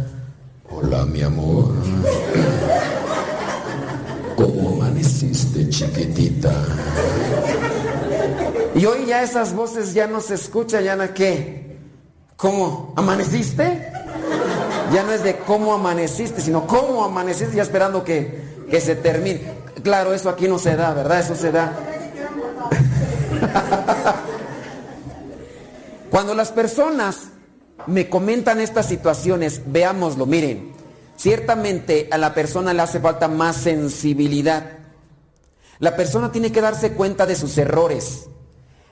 Hola, mi amor. ¿Cómo amaneciste, chiquitita? Y hoy ya esas voces ya no se escuchan, ya no qué. ¿Cómo? ¿Amaneciste? Ya no es de cómo amaneciste, sino cómo amaneciste, ya esperando que, que se termine. Claro, eso aquí no se da, ¿verdad? Eso se da. Cuando las personas me comentan estas situaciones, veámoslo, miren, ciertamente a la persona le hace falta más sensibilidad. La persona tiene que darse cuenta de sus errores.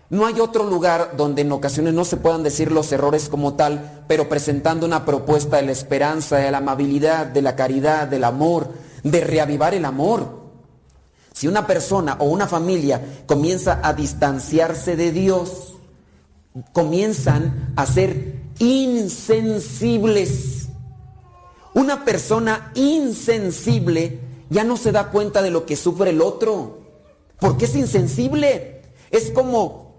No hay otro lugar donde en ocasiones no se puedan decir los errores como tal, pero presentando una propuesta de la esperanza, de la amabilidad, de la caridad, del amor, de reavivar el amor. Si una persona o una familia comienza a distanciarse de Dios, comienzan a ser insensibles. Una persona insensible ya no se da cuenta de lo que sufre el otro. Porque es insensible. Es como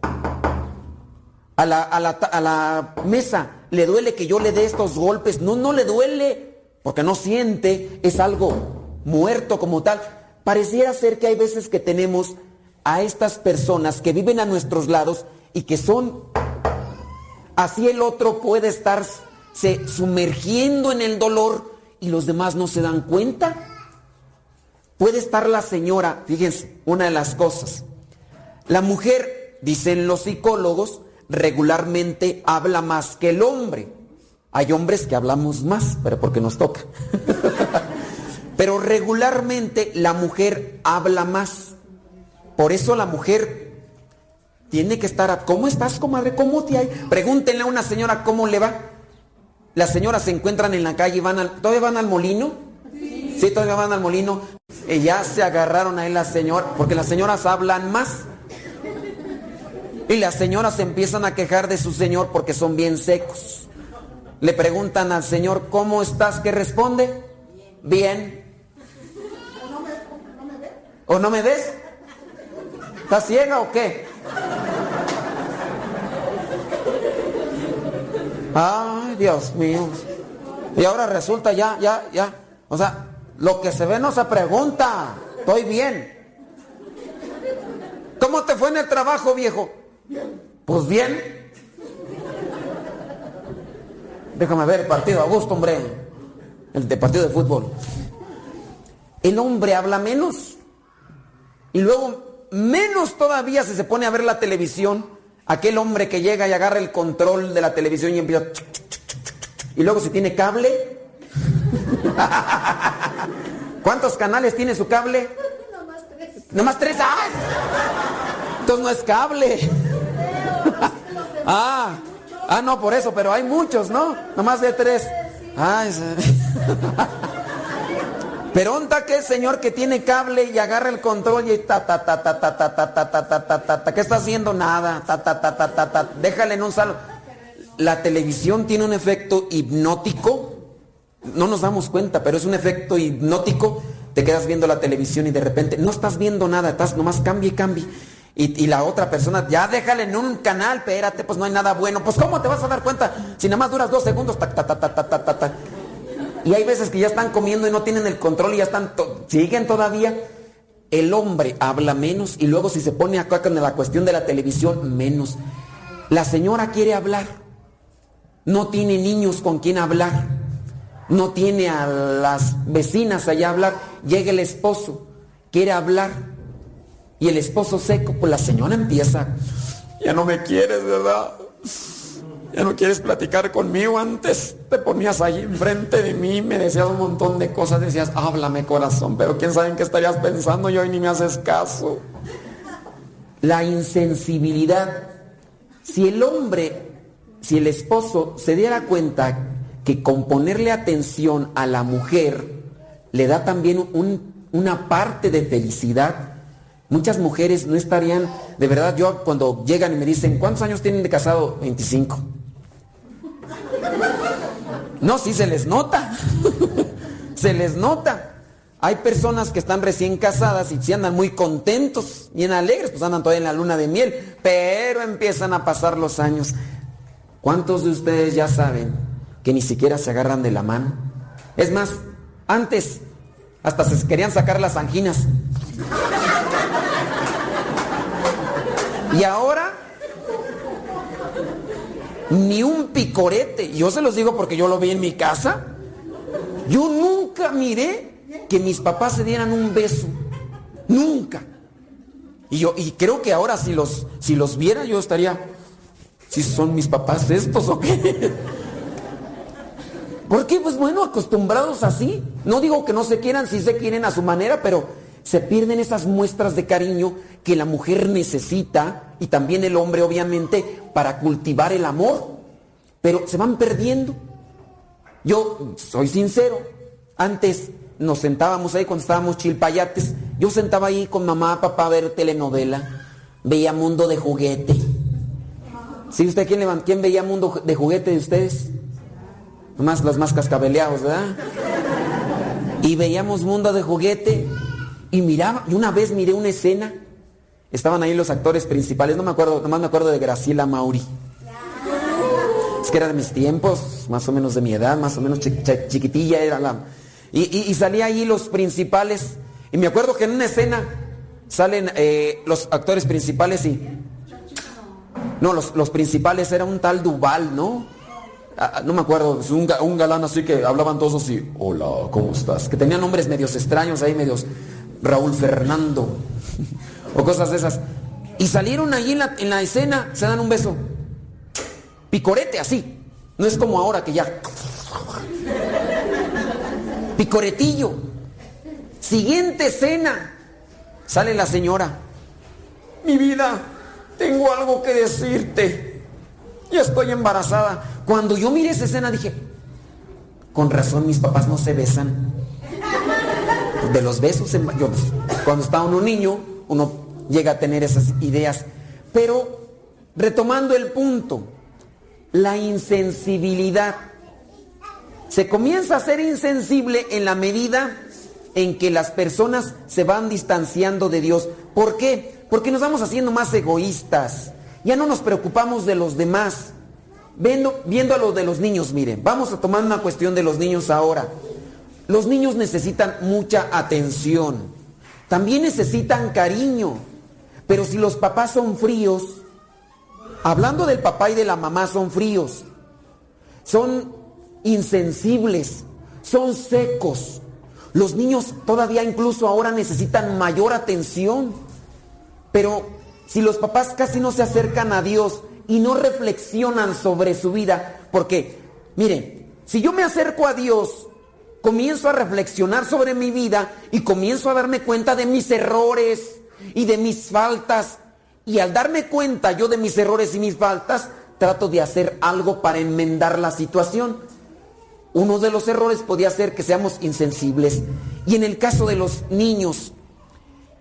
a la, a la, mesa, le duele que yo le dé estos golpes. No, no le duele. Porque no siente, es algo muerto como tal. Pareciera ser que hay veces que tenemos a estas personas que viven a nuestros lados y que son, así el otro puede estarse sumergiendo en el dolor y los demás no se dan cuenta. Puede estar la señora, fíjense, una de las cosas. La mujer, dicen los psicólogos, regularmente habla más que el hombre. Hay hombres que hablamos más, pero porque nos toca. <laughs> pero regularmente la mujer habla más. Por eso la mujer tiene que estar a, ¿cómo estás, comadre? ¿Cómo te hay? Pregúntenle a una señora cómo le va. Las señoras se encuentran en la calle y van al, ¿todavía van al molino? Sí, todavía van al molino. Y ya se agarraron ahí las señoras, porque las señoras hablan más. Y las señoras se empiezan a quejar de su señor porque son bien secos. Le preguntan al señor, ¿cómo estás? ¿Qué responde? Bien. ¿O no me ves? ¿Estás ciega o qué? Ay, Dios mío. Y ahora resulta ya, ya, ya. O sea, lo que se ve no se pregunta. Estoy bien. ¿Cómo te fue en el trabajo, viejo? Pues bien. Déjame ver el partido a gusto, hombre. El de partido de fútbol. El hombre habla menos. Y luego, menos todavía si se pone a ver la televisión Aquel hombre que llega y agarra el control de la televisión y empieza... Y luego si tiene cable... <laughs> ¿Cuántos canales tiene su cable? Nomás tres. Nomás tres. Entonces no es cable. <laughs> ah, ah, no, por eso, pero hay muchos, ¿no? Nomás de tres. Ay, <laughs> pero onda que el señor que tiene cable y agarra el control y ta ta ta ta ta ta ta ta ta ta ta ta ta ¿qué está haciendo? Nada, ta ta ta ta ta ta déjale en un salvo. La televisión tiene un efecto hipnótico, no nos damos cuenta, pero es un efecto hipnótico. Te quedas viendo la televisión y de repente no estás viendo nada, estás nomás cambie y cambie. Y, y, la otra persona, ya déjale en un canal, espérate, pues no hay nada bueno. Pues ¿cómo te vas a dar cuenta si nada más duras dos segundos? Ta, ta, ta, ta, ta, ta, ta. Y hay veces que ya están comiendo y no tienen el control y ya están, siguen todavía. El hombre habla menos y luego si se pone acá con la cuestión de la televisión, menos. La señora quiere hablar. No tiene niños con quien hablar. No tiene a las vecinas allá a hablar. Llega el esposo, quiere hablar. Y el esposo seco, pues la señora empieza. Ya no me quieres, ¿verdad? Ya no quieres platicar conmigo. Antes te ponías ahí enfrente de mí, me decías un montón de cosas, decías, háblame corazón, pero quién sabe en qué estarías pensando y ni me haces caso. La insensibilidad. Si el hombre, si el esposo se diera cuenta que con ponerle atención a la mujer le da también una parte de felicidad, muchas mujeres no estarían, de verdad, yo cuando llegan y me dicen, ¿cuántos años tienen de casado? 25. No, sí se les nota. <laughs> se les nota. Hay personas que están recién casadas y se andan muy contentos, bien alegres, pues andan todavía en la luna de miel, pero empiezan a pasar los años. ¿Cuántos de ustedes ya saben que ni siquiera se agarran de la mano? Es más, antes hasta se querían sacar las anginas. Y ahora ni un picorete. Yo se los digo porque yo lo vi en mi casa. Yo nunca miré que mis papás se dieran un beso. Nunca. Y yo y creo que ahora si los si los viera yo estaría si son mis papás estos o qué. ¿Por qué? Pues bueno, acostumbrados así. No digo que no se quieran, si se quieren a su manera, pero se pierden esas muestras de cariño que la mujer necesita y también el hombre obviamente para cultivar el amor. Pero se van perdiendo. Yo soy sincero, antes nos sentábamos ahí cuando estábamos chilpayates, yo sentaba ahí con mamá, papá a ver telenovela, veía Mundo de Juguete. ¿Sí usted quién, quién veía Mundo de Juguete de ustedes? Nomás los más cascabeleados, ¿verdad? Y veíamos Mundo de Juguete y miraba, y una vez miré una escena, estaban ahí los actores principales, no me acuerdo, nomás me acuerdo de Graciela Mauri. Es que era de mis tiempos, más o menos de mi edad, más o menos chiquitilla era la... Y, salía ahí los principales, y me acuerdo que en una escena salen eh, los actores principales y... No, los, los principales era un tal Duval, ¿no? Ah, ah, no me acuerdo, un, un, galán así que hablaban todos así, hola, ¿cómo estás? Que tenían nombres medios extraños ahí, medios Raúl Fernando, o cosas de esas. Y salieron ahí en la, en la escena, se dan un beso. Picorete así. No es como ahora que ya. Picoretillo. Siguiente escena. Sale la señora. Mi vida, tengo algo que decirte. Ya estoy embarazada. Cuando yo miré esa escena dije, con razón mis papás no se besan de los besos. cuando está uno niño, uno llega a tener esas ideas. Pero retomando el punto, la insensibilidad. Se comienza a ser insensible en la medida en que las personas se van distanciando de Dios. ¿Por qué? Porque nos vamos haciendo más egoístas. Ya no nos preocupamos de los demás. Viendo, viendo a lo de los niños, miren, vamos a tomar una cuestión de los niños ahora. Los niños necesitan mucha atención. También necesitan cariño. Pero si los papás son fríos, hablando del papá y de la mamá son fríos, son insensibles, son secos. Los niños todavía incluso ahora necesitan mayor atención. Pero si los papás casi no se acercan a Dios y no reflexionan sobre su vida, porque, miren, si yo me acerco a Dios comienzo a reflexionar sobre mi vida y comienzo a darme cuenta de mis errores y de mis faltas. Y al darme cuenta yo de mis errores y mis faltas, trato de hacer algo para enmendar la situación. Uno de los errores podía ser que seamos insensibles. Y en el caso de los niños,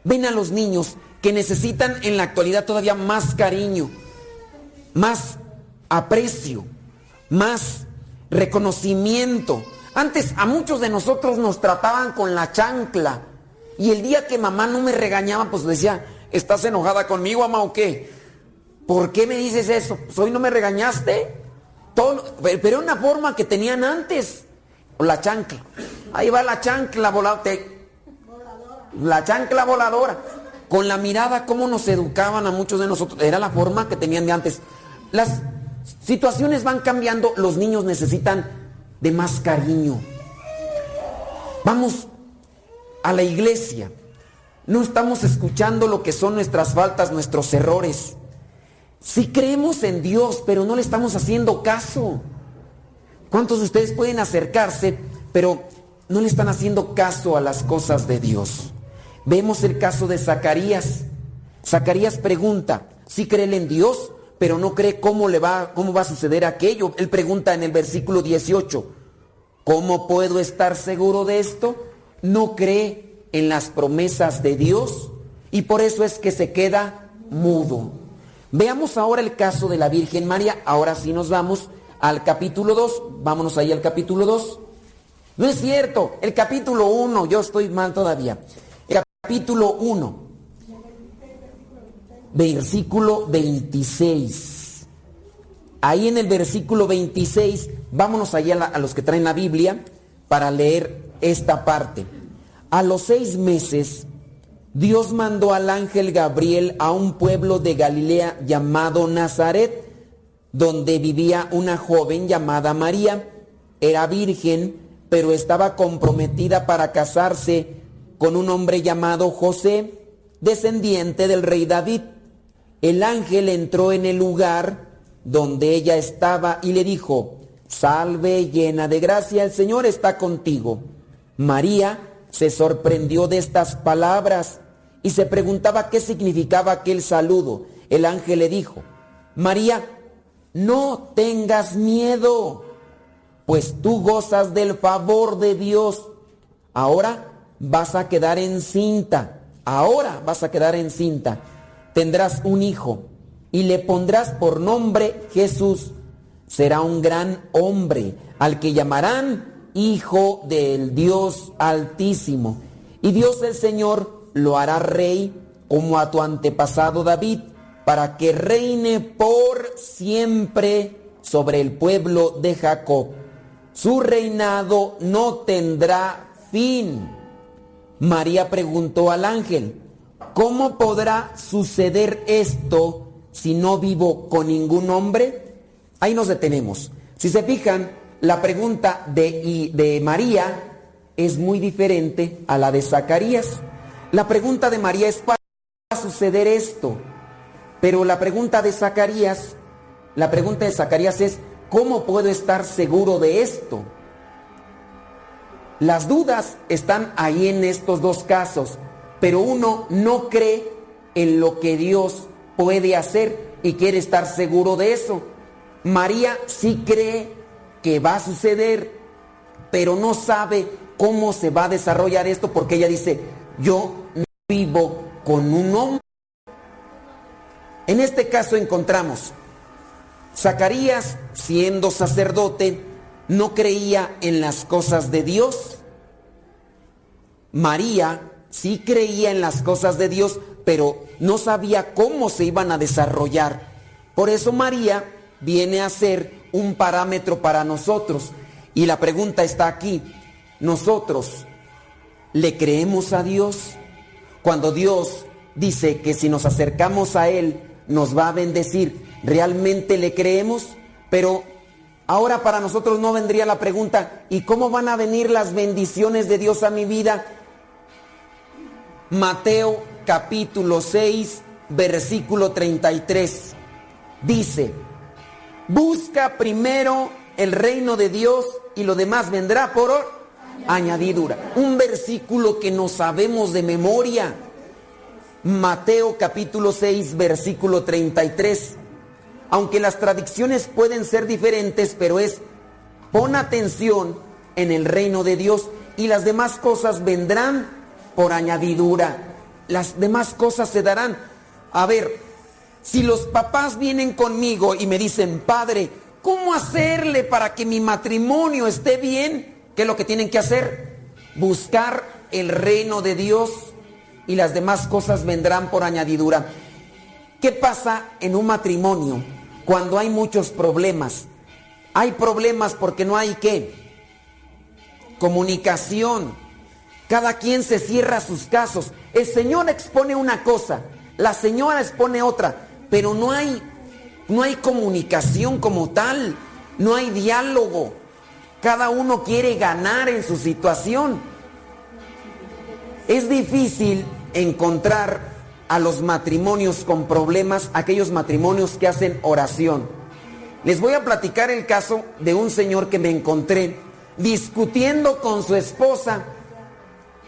ven a los niños que necesitan en la actualidad todavía más cariño, más aprecio, más reconocimiento. Antes a muchos de nosotros nos trataban con la chancla. Y el día que mamá no me regañaba, pues decía, ¿estás enojada conmigo, mamá, o qué? ¿Por qué me dices eso? ¿Pues hoy no me regañaste? Todo, pero era una forma que tenían antes. La chancla. Ahí va la chancla voladora. La chancla voladora. Con la mirada, cómo nos educaban a muchos de nosotros. Era la forma que tenían de antes. Las situaciones van cambiando. Los niños necesitan de más cariño. Vamos a la iglesia. No estamos escuchando lo que son nuestras faltas, nuestros errores. Si creemos en Dios, pero no le estamos haciendo caso. ¿Cuántos de ustedes pueden acercarse, pero no le están haciendo caso a las cosas de Dios? Vemos el caso de Zacarías. Zacarías pregunta, si cree en Dios, pero no cree cómo le va, cómo va a suceder aquello. Él pregunta en el versículo 18, ¿cómo puedo estar seguro de esto? No cree en las promesas de Dios y por eso es que se queda mudo. Veamos ahora el caso de la Virgen María. Ahora sí nos vamos al capítulo 2. Vámonos ahí al capítulo 2. No es cierto, el capítulo 1, yo estoy mal todavía. El capítulo 1, versículo 26. Ahí en el versículo 26, vámonos allá a, los que traen la Biblia para leer esta parte. A los seis meses Dios mandó al ángel Gabriel a un pueblo de Galilea llamado Nazaret, donde vivía una joven llamada María. Era virgen, pero estaba comprometida para casarse con un hombre llamado José, descendiente del rey David. El ángel entró en el lugar donde ella estaba y le dijo, Salve llena de gracia, el Señor está contigo. María se sorprendió de estas palabras y se preguntaba qué significaba aquel saludo. El ángel le dijo, María, no tengas miedo, pues tú gozas del favor de Dios. Ahora vas a quedar encinta, ahora vas a quedar encinta. Tendrás un hijo y le pondrás por nombre Jesús. Será un gran hombre al que llamarán Hijo del Dios Altísimo. Y Dios el Señor lo hará rey como a tu antepasado David, para que reine por siempre sobre el pueblo de Jacob. Su reinado no tendrá fin. María preguntó al ángel, ¿cómo podrá suceder esto si no vivo con ningún hombre? Ahí nos detenemos. Si se fijan, la pregunta de, de María es muy diferente a la de Zacarías. La pregunta de María es, ¿cuándo va a suceder esto? Pero la pregunta de Zacarías, la pregunta de Zacarías es, ¿cómo puedo estar seguro de esto? Las dudas están ahí en estos dos casos, pero uno no cree en lo que Dios puede hacer y quiere estar seguro de eso. María sí cree que va a suceder, pero no sabe cómo se va a desarrollar esto porque ella dice, yo no vivo con un hombre. En este caso encontramos, Zacarías, siendo sacerdote, no creía en las cosas de Dios. María sí creía en las cosas de Dios, pero no sabía cómo se iban a desarrollar. Por eso María viene a ser un parámetro para nosotros. Y la pregunta está aquí. ¿Nosotros le creemos a Dios? Cuando Dios dice que si nos acercamos a Él nos va a bendecir, ¿realmente le creemos? Pero ahora para nosotros no vendría la pregunta, ¿y cómo van a venir las bendiciones de Dios a mi vida? Mateo capítulo 6, versículo 33. Dice, busca primero el reino de Dios y lo demás vendrá por añadidura. Un versículo que no sabemos de memoria. Mateo capítulo 6, versículo 33. Aunque las tradiciones pueden ser diferentes, pero es pon atención en el reino de Dios y las demás cosas vendrán por añadidura. Las demás cosas se darán. A ver, si los papás vienen conmigo y me dicen, padre, ¿cómo hacerle para que mi matrimonio esté bien? ¿Qué es lo que tienen que hacer? Buscar el reino de Dios y las demás cosas vendrán por añadidura. ¿Qué pasa en un matrimonio cuando hay muchos problemas? Hay problemas porque no hay qué? Comunicación. Cada quien se cierra sus casos. El Señor expone una cosa, la señora expone otra, pero no hay no hay comunicación como tal, no hay diálogo. Cada uno quiere ganar en su situación. Es difícil encontrar a los matrimonios con problemas, aquellos matrimonios que hacen oración. Les voy a platicar el caso de un señor que me encontré discutiendo con su esposa.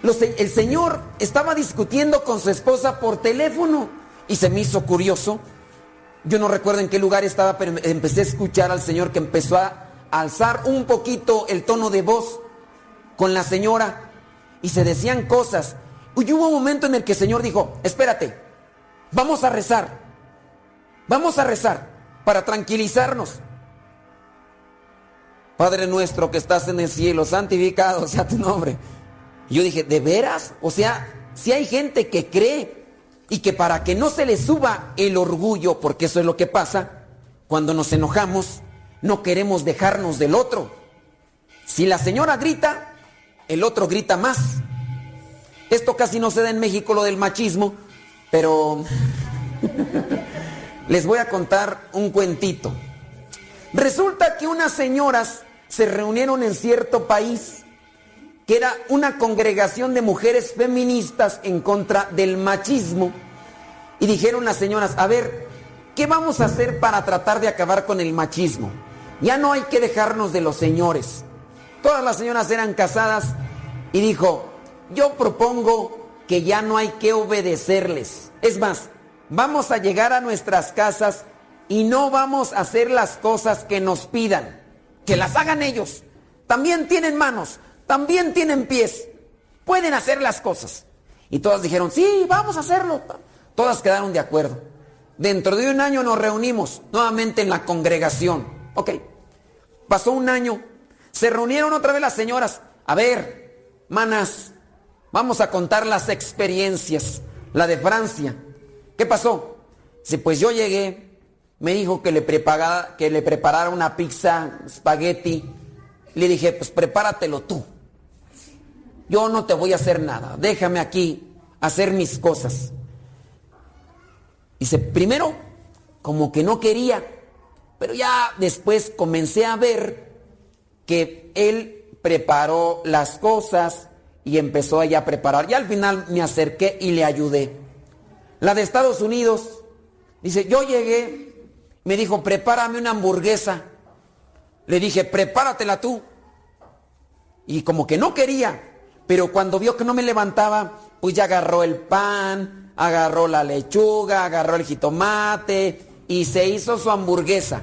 El señor estaba discutiendo con su esposa por teléfono y se me hizo curioso. Yo no recuerdo en qué lugar estaba, pero empecé a escuchar al señor que empezó a alzar un poquito el tono de voz con la señora y se decían cosas y hubo un momento en el que el Señor dijo, espérate, vamos a rezar, vamos a rezar para tranquilizarnos. Padre nuestro que estás en el cielo, santificado sea tu nombre. Yo dije, ¿de veras? O sea, si hay gente que cree y que para que no se le suba el orgullo, porque eso es lo que pasa, cuando nos enojamos, no queremos dejarnos del otro. Si la señora grita, el otro grita más. Esto casi no se da en México, lo del machismo, pero <laughs> les voy a contar un cuentito. Resulta que unas señoras se reunieron en cierto país, que era una congregación de mujeres feministas en contra del machismo, y dijeron las señoras, a ver, ¿qué vamos a hacer para tratar de acabar con el machismo? Ya no hay que dejarnos de los señores. Todas las señoras eran casadas y dijo, yo propongo que ya no hay que obedecerles. Es más, vamos a llegar a nuestras casas y no vamos a hacer las cosas que nos pidan. Que las hagan ellos. También tienen manos, también tienen pies. Pueden hacer las cosas. Y todas dijeron, sí, vamos a hacerlo. Todas quedaron de acuerdo. Dentro de un año nos reunimos nuevamente en la congregación. Ok. Pasó un año. Se reunieron otra vez las señoras. A ver, manas, Vamos a contar las experiencias. La de Francia. ¿Qué pasó? Si pues yo llegué, me dijo que le, preparara, que le preparara una pizza, espagueti. Le dije, pues prepáratelo tú. Yo no te voy a hacer nada. Déjame aquí hacer mis cosas. Dice, primero, como que no quería, pero ya después comencé a ver que él preparó las cosas, y empezó allá a preparar. Y al final me acerqué y le ayudé. La de Estados Unidos, dice, yo llegué, me dijo, prepárame una hamburguesa. Le dije, prepáratela tú. Y como que no quería, pero cuando vio que no me levantaba, pues ya agarró el pan, agarró la lechuga, agarró el jitomate y se hizo su hamburguesa.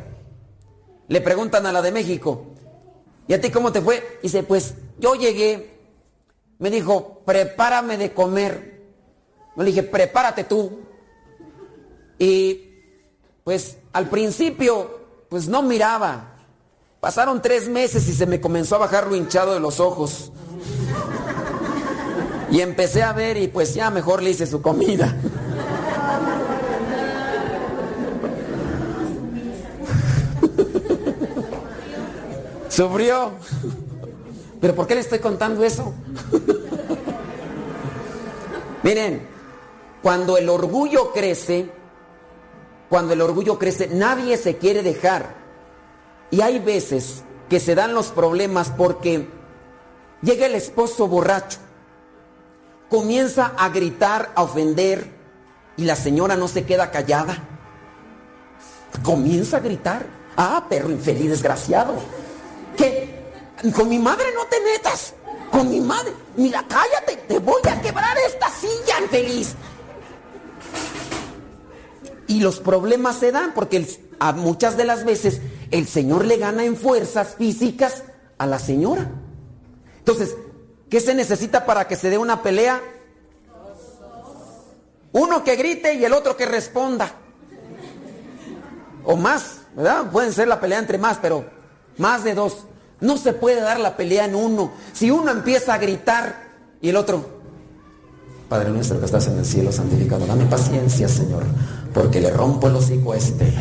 Le preguntan a la de México, ¿y a ti cómo te fue? Dice, pues yo llegué, me dijo, prepárame de comer. Le dije, prepárate tú. Y pues al principio, pues no miraba. Pasaron tres meses y se me comenzó a bajar lo hinchado de los ojos. Y empecé a ver y pues ya mejor le hice su comida. Sufrió. ¿Pero por qué le estoy contando eso? Miren, cuando el orgullo crece, cuando el orgullo crece, nadie se quiere dejar. Y hay veces que se dan los problemas porque llega el esposo borracho, comienza a gritar, a ofender, y la señora no se queda callada. Comienza a gritar. Ah, perro infeliz, desgraciado. ¿Qué? Con mi madre no te metas. Con mi madre. Mira, cállate. Te voy a quebrar esta silla, infeliz. Y los problemas se dan porque a muchas de las veces el Señor le gana en fuerzas físicas a la señora. Entonces, ¿qué se necesita para que se dé una pelea? Uno que grite y el otro que responda. O más, ¿verdad? Pueden ser la pelea entre más, pero más de dos. No se puede dar la pelea en uno. Si uno empieza a gritar y el otro, Padre nuestro que estás en el cielo, santificado, dame paciencia, Señor, porque le rompo el hocico a este.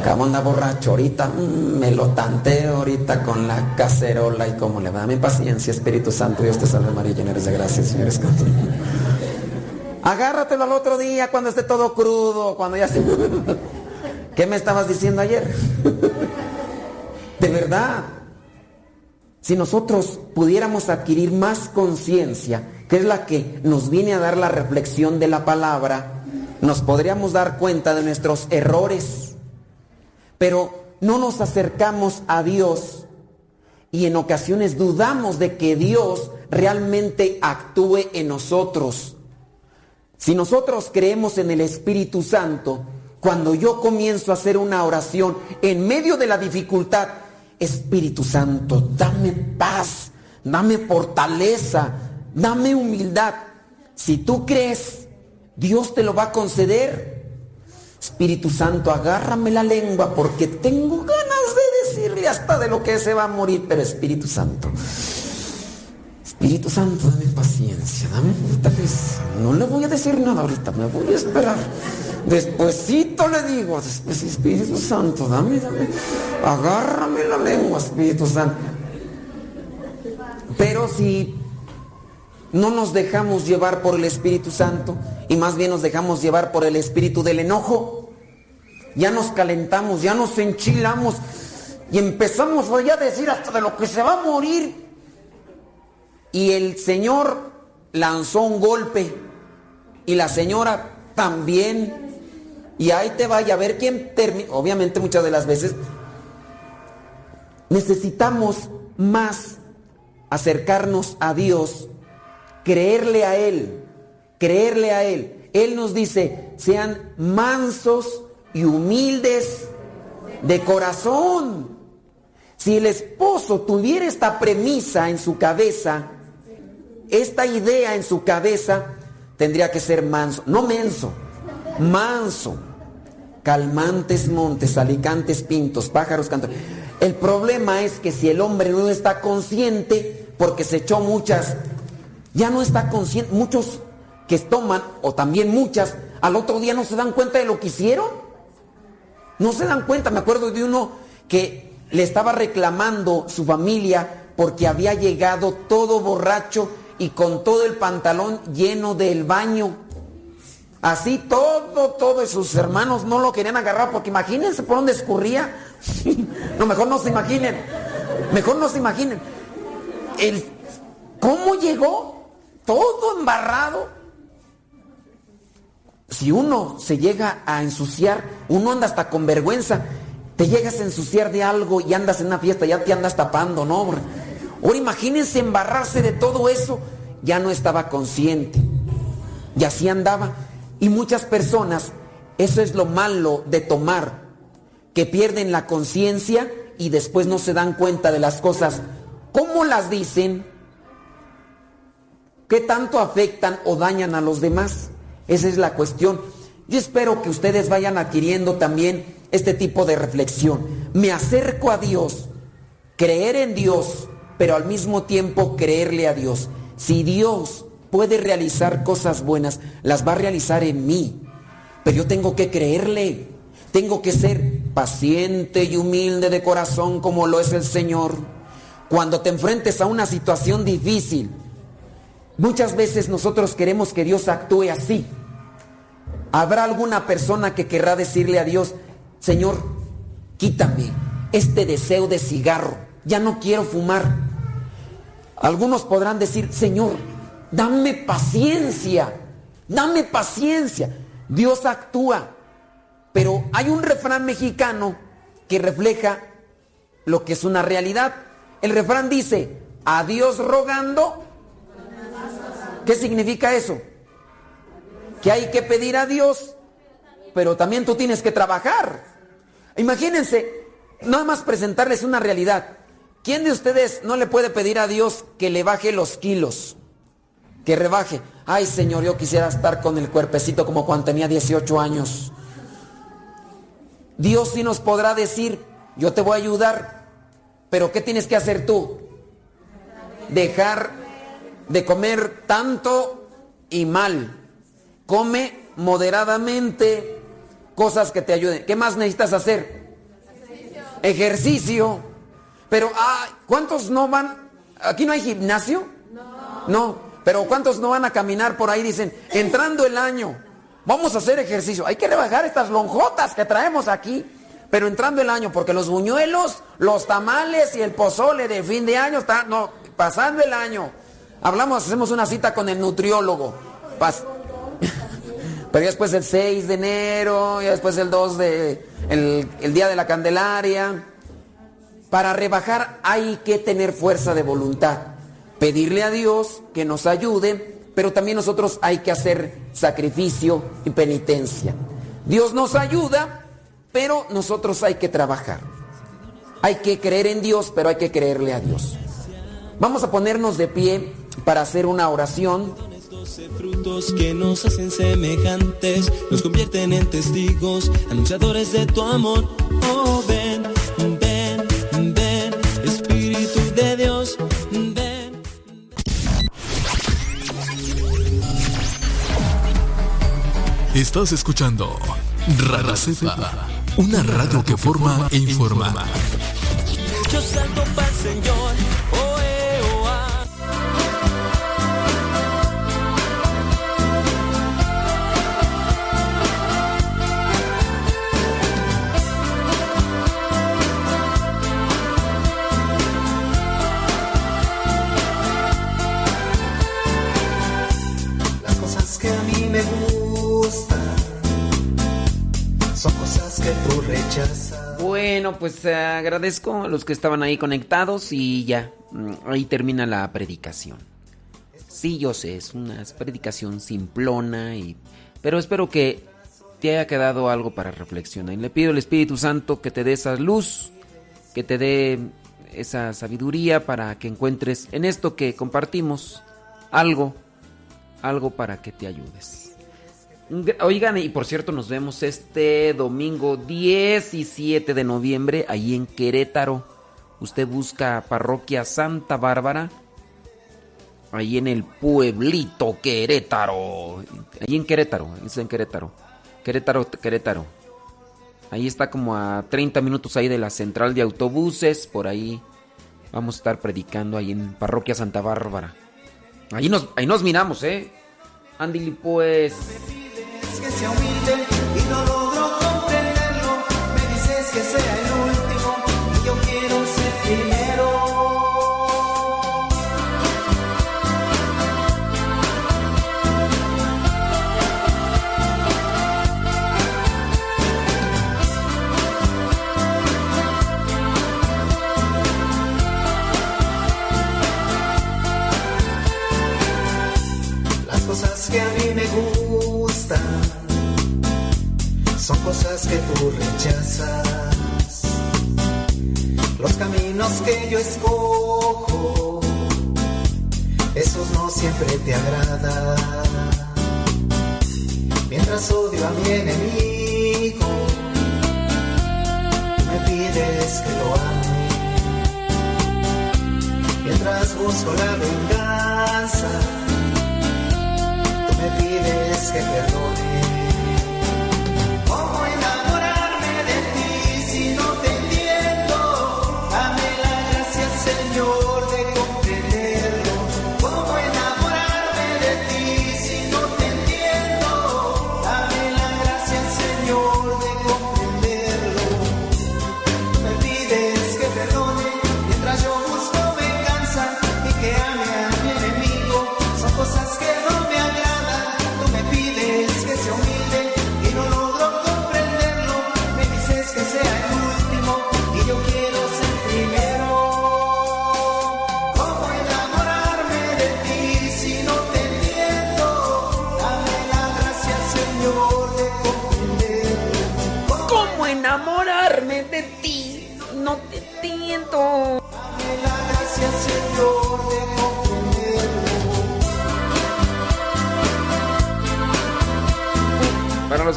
Acabo anda borracho, ahorita mm, me lo tanteo ahorita con la cacerola y cómo le va. Dame paciencia, Espíritu Santo, Dios te salve María, llena de gracia, Señor es contigo. Agárratelo al otro día cuando esté todo crudo, cuando ya se... <laughs> ¿Qué me estabas diciendo ayer? De verdad, si nosotros pudiéramos adquirir más conciencia, que es la que nos viene a dar la reflexión de la palabra, nos podríamos dar cuenta de nuestros errores, pero no nos acercamos a Dios y en ocasiones dudamos de que Dios realmente actúe en nosotros. Si nosotros creemos en el Espíritu Santo, cuando yo comienzo a hacer una oración en medio de la dificultad, Espíritu Santo, dame paz, dame fortaleza, dame humildad. Si tú crees, Dios te lo va a conceder. Espíritu Santo, agárrame la lengua porque tengo ganas de decirle hasta de lo que se va a morir, pero Espíritu Santo, Espíritu Santo, dame paciencia, dame fortaleza. No le voy a decir nada ahorita, me voy a esperar. Despuésito le digo, después Espíritu Santo, dame, dame, agárrame la lengua, Espíritu Santo. Pero si no nos dejamos llevar por el Espíritu Santo y más bien nos dejamos llevar por el espíritu del enojo, ya nos calentamos, ya nos enchilamos y empezamos a decir hasta de lo que se va a morir y el señor lanzó un golpe y la señora también. Y ahí te vaya a ver quién termina. Obviamente muchas de las veces necesitamos más acercarnos a Dios, creerle a Él, creerle a Él. Él nos dice, sean mansos y humildes de corazón. Si el esposo tuviera esta premisa en su cabeza, esta idea en su cabeza tendría que ser manso, no menso, manso. Calmantes montes, alicantes pintos, pájaros cantos. El problema es que si el hombre no está consciente, porque se echó muchas, ya no está consciente, muchos que toman, o también muchas, al otro día no se dan cuenta de lo que hicieron. No se dan cuenta, me acuerdo de uno que le estaba reclamando su familia porque había llegado todo borracho y con todo el pantalón lleno del baño. Así todo, todos sus hermanos no lo querían agarrar porque imagínense por dónde escurría. <laughs> no, mejor no se imaginen. Mejor no se imaginen. ¿Cómo llegó? Todo embarrado. Si uno se llega a ensuciar, uno anda hasta con vergüenza. Te llegas a ensuciar de algo y andas en una fiesta, ya te andas tapando, ¿no? Ahora imagínense embarrarse de todo eso. Ya no estaba consciente. Y así andaba. Y muchas personas, eso es lo malo de tomar, que pierden la conciencia y después no se dan cuenta de las cosas. ¿Cómo las dicen? ¿Qué tanto afectan o dañan a los demás? Esa es la cuestión. Yo espero que ustedes vayan adquiriendo también este tipo de reflexión. Me acerco a Dios, creer en Dios, pero al mismo tiempo creerle a Dios. Si Dios puede realizar cosas buenas, las va a realizar en mí. Pero yo tengo que creerle. Tengo que ser paciente y humilde de corazón como lo es el Señor. Cuando te enfrentes a una situación difícil, muchas veces nosotros queremos que Dios actúe así. Habrá alguna persona que querrá decirle a Dios, Señor, quítame este deseo de cigarro, ya no quiero fumar, algunos podrán decir, Señor, dame paciencia, dame paciencia. Dios actúa. Pero hay un refrán mexicano que refleja lo que es una realidad. El refrán dice, a Dios rogando. ¿Qué significa eso? Que hay que pedir a Dios pero también tú tienes que trabajar. Imagínense, nada más presentarles una realidad. ¿Quién de ustedes no le puede pedir a Dios que le baje los kilos? Que rebaje. Ay, Señor, yo quisiera estar con el cuerpecito como cuando tenía 18 años. Dios sí nos podrá decir, yo te voy a ayudar, pero ¿qué tienes que hacer tú? Dejar de comer tanto y mal. Come moderadamente cosas que te ayuden. ¿Qué más necesitas hacer? Ejercicio. Ejercicio. Pero, ah, ¿cuántos no van? ¿Aquí no hay gimnasio? No. No, pero ¿cuántos no van a caminar por ahí? Dicen, entrando el año, vamos a hacer ejercicio. Hay que rebajar estas lonjotas que traemos aquí. Pero entrando el año, porque los buñuelos, los tamales y el pozole de fin de año, está, no, pasando el año. Hablamos, hacemos una cita con el nutriólogo. <laughs> Pero ya después el 6 de enero, ya después el 2 de, el, el día de la Candelaria. Para rebajar hay que tener fuerza de voluntad. Pedirle a Dios que nos ayude, pero también nosotros hay que hacer sacrificio y penitencia. Dios nos ayuda, pero nosotros hay que trabajar. Hay que creer en Dios, pero hay que creerle a Dios. Vamos a ponernos de pie para hacer una oración. frutos que nos hacen semejantes, nos convierten en testigos, anunciadores de tu amor. Oh, ven, ven, ven, Espíritu de Dios, ven. Estás escuchando Radio Cepa, una radio que forma e informa. Yo salto para que tú rechazas. Bueno, pues eh, agradezco a los que estaban ahí conectados y ya, mm, ahí termina la predicación. Sí, yo sé, es una predicación simplona, y, pero espero que te haya quedado algo para reflexionar. Y le pido al Espíritu Santo que te dé esa luz, que te dé esa sabiduría para que encuentres en esto que compartimos algo, algo para que te ayudes. Oigan, y por cierto, nos vemos este domingo 17 de noviembre ahí en Querétaro. Usted busca Parroquia Santa Bárbara. Ahí en el pueblito Querétaro. Ahí en Querétaro, es en Querétaro. Querétaro, Querétaro. Ahí está como a 30 minutos ahí de la central de autobuses. Por ahí vamos a estar predicando ahí en Parroquia Santa Bárbara. Ahí nos, ahí nos miramos, ¿eh? Andy, pues... Es que sea humilde y no logro comprenderlo. Me dices que sea son cosas que tú rechazas. Los caminos que yo escojo, esos no siempre te agradan. Mientras odio a mi enemigo, me pides que lo ame. Mientras busco la venganza, tú me pides que perdone.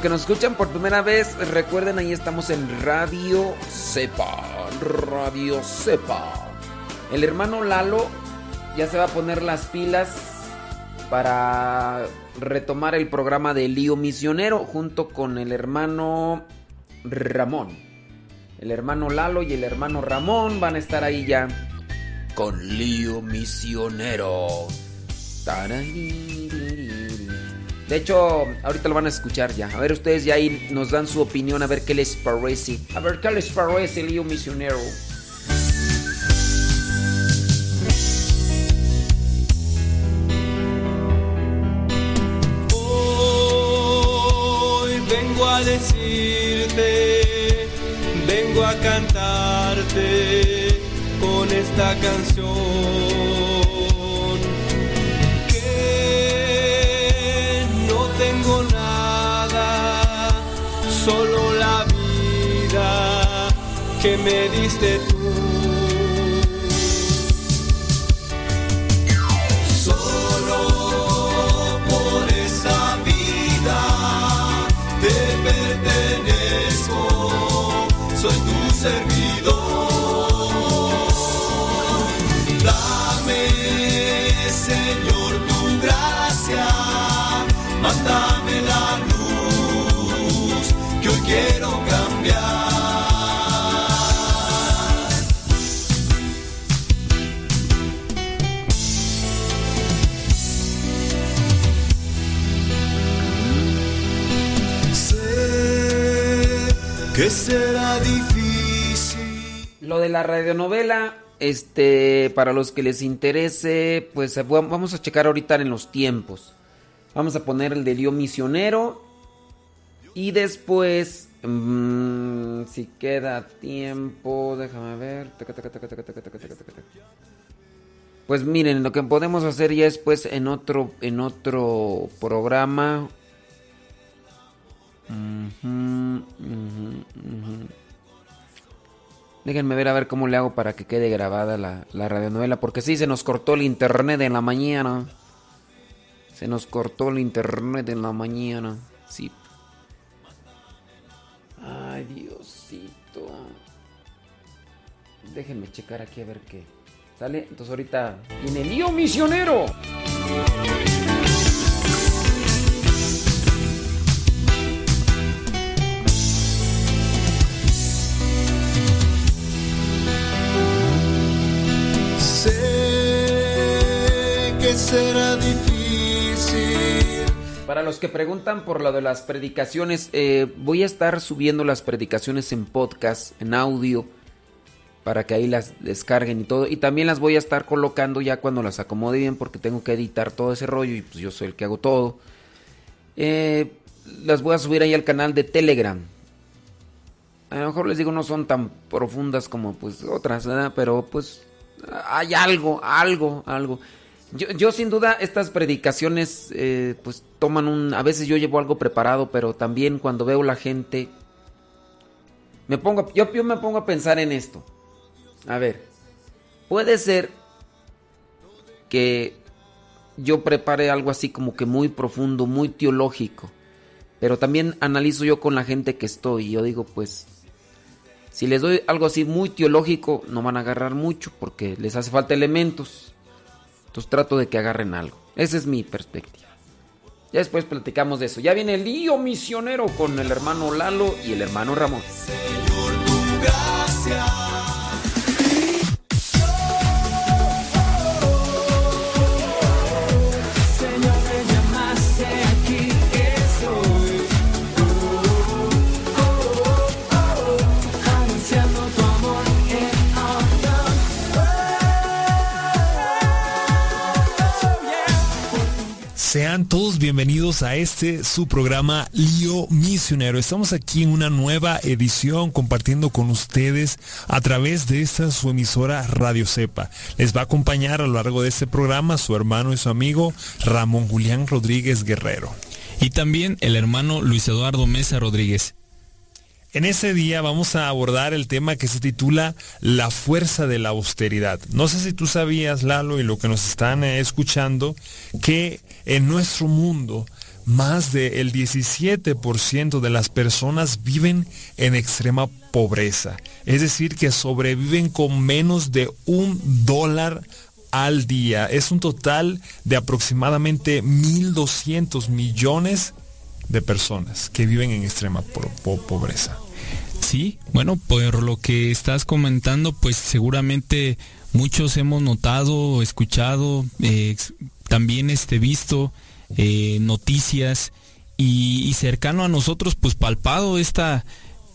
Que nos escuchan por primera vez, recuerden ahí estamos en Radio Cepa. Radio Cepa. El hermano Lalo ya se va a poner las pilas para retomar el programa de Lío Misionero junto con el hermano Ramón. El hermano Lalo y el hermano Ramón van a estar ahí ya con Lío Misionero. De hecho, ahorita lo van a escuchar ya. A ver, ustedes ya ahí nos dan su opinión, a ver qué les parece. A ver qué les parece, Lío Misionero. Hoy vengo a decirte, vengo a cantarte con esta canción. Que me diste tú. Solo por esa vida te pertenezco, soy tu servidor. será difícil. Lo de la radionovela, este, para los que les interese, pues eh, vamos a checar ahorita en los tiempos. Vamos a poner el de Dios Misionero. Y después, mmm, si queda tiempo, déjame ver. Pues miren, lo que podemos hacer ya es pues en otro, en otro programa Déjenme ver a ver cómo le hago para que quede grabada la, la radionovela. Porque sí, se nos cortó el internet en la mañana. Se nos cortó el internet en la mañana. Sí. Ay, Diosito. Déjenme checar aquí a ver qué. ¿Sale? Entonces ahorita viene el lío misionero. Para los que preguntan por lo de las predicaciones, eh, voy a estar subiendo las predicaciones en podcast, en audio, para que ahí las descarguen y todo. Y también las voy a estar colocando ya cuando las acomode bien, porque tengo que editar todo ese rollo y pues yo soy el que hago todo. Eh, las voy a subir ahí al canal de Telegram. A lo mejor les digo no son tan profundas como pues otras. Pero pues hay algo, algo, algo. Yo, yo sin duda estas predicaciones eh, pues toman un... A veces yo llevo algo preparado, pero también cuando veo la gente... Me pongo, yo, yo me pongo a pensar en esto. A ver, puede ser que yo prepare algo así como que muy profundo, muy teológico. Pero también analizo yo con la gente que estoy. Y yo digo, pues, si les doy algo así muy teológico, no van a agarrar mucho porque les hace falta elementos. Entonces trato de que agarren algo. Esa es mi perspectiva. Ya después platicamos de eso. Ya viene el lío misionero con el hermano Lalo y el hermano Ramón. Señor, Sean todos bienvenidos a este su programa Lío Misionero. Estamos aquí en una nueva edición compartiendo con ustedes a través de esta su emisora Radio Cepa. Les va a acompañar a lo largo de este programa su hermano y su amigo Ramón Julián Rodríguez Guerrero. Y también el hermano Luis Eduardo Mesa Rodríguez. En ese día vamos a abordar el tema que se titula La fuerza de la austeridad. No sé si tú sabías, Lalo, y lo que nos están eh, escuchando, que en nuestro mundo más del 17% de las personas viven en extrema pobreza. Es decir, que sobreviven con menos de un dólar al día. Es un total de aproximadamente 1.200 millones de personas que viven en extrema pobreza. Sí, bueno, por lo que estás comentando, pues seguramente muchos hemos notado, escuchado, eh, también este, visto eh, noticias y, cercano a nosotros, pues palpado esta,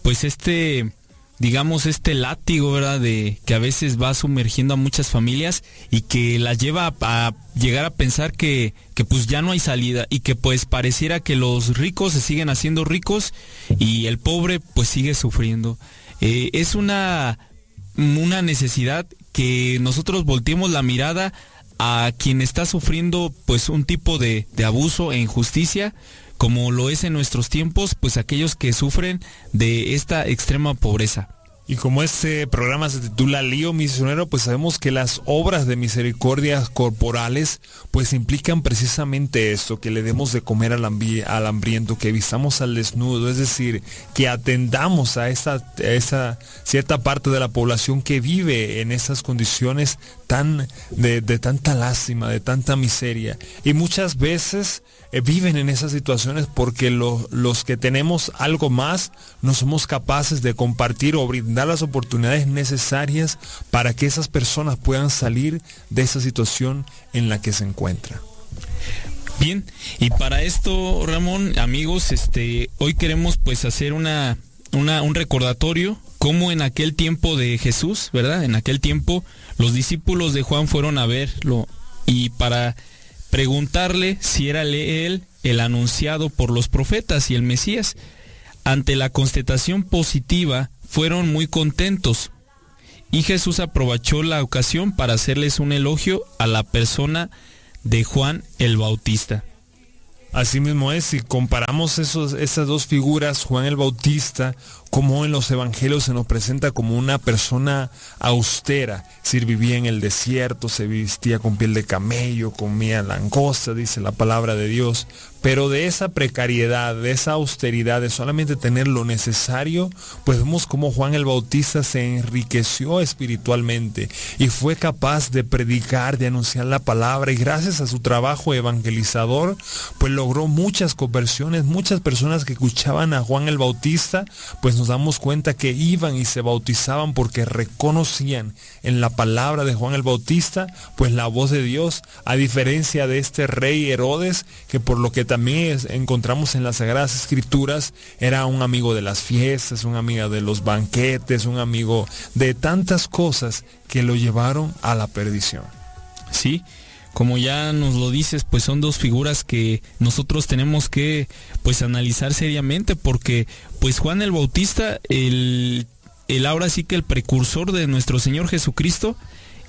pues este digamos, este látigo, ¿verdad? De que a veces va sumergiendo a muchas familias y que las lleva a, llegar a pensar que, que, pues ya no hay salida y que pues pareciera que los ricos se siguen haciendo ricos y el pobre pues sigue sufriendo. Eh, es una, una necesidad que nosotros volteemos la mirada a quien está sufriendo pues un tipo de, de abuso e injusticia como lo es en nuestros tiempos, pues aquellos que sufren de esta extrema pobreza. Y como este programa se titula Lío Misionero, pues sabemos que las obras de misericordia corporales pues implican precisamente esto, que le demos de comer al, al hambriento, que vistamos al desnudo, es decir, que atendamos a esa, esa cierta parte de la población que vive en esas condiciones tan, de, de tanta lástima, de tanta miseria. Y muchas veces eh, viven en esas situaciones porque los que tenemos algo más no somos capaces de compartir o brindar las oportunidades necesarias para que esas personas puedan salir de esa situación en la que se encuentran. Bien, y para esto, Ramón, amigos, este, hoy queremos pues hacer una, una, un recordatorio como en aquel tiempo de Jesús, ¿verdad? En aquel tiempo los discípulos de Juan fueron a verlo y para preguntarle si era él el anunciado por los profetas y el Mesías. Ante la constatación positiva, fueron muy contentos. Y Jesús aprovechó la ocasión para hacerles un elogio a la persona de Juan el Bautista. Así mismo es, si comparamos esos, esas dos figuras, Juan el Bautista, como en los evangelios se nos presenta como una persona austera, es vivía en el desierto, se vestía con piel de camello, comía langosta, dice la palabra de Dios, pero de esa precariedad, de esa austeridad, de solamente tener lo necesario, pues vemos cómo Juan el Bautista se enriqueció espiritualmente y fue capaz de predicar, de anunciar la palabra. Y gracias a su trabajo evangelizador, pues logró muchas conversiones, muchas personas que escuchaban a Juan el Bautista, pues nos damos cuenta que iban y se bautizaban porque reconocían en la palabra de Juan el Bautista, pues la voz de Dios, a diferencia de este rey Herodes, que por lo que también encontramos en las Sagradas Escrituras, era un amigo de las fiestas, un amigo de los banquetes, un amigo de tantas cosas que lo llevaron a la perdición. Sí, como ya nos lo dices, pues son dos figuras que nosotros tenemos que pues analizar seriamente porque pues Juan el Bautista, el, el ahora sí que el precursor de nuestro Señor Jesucristo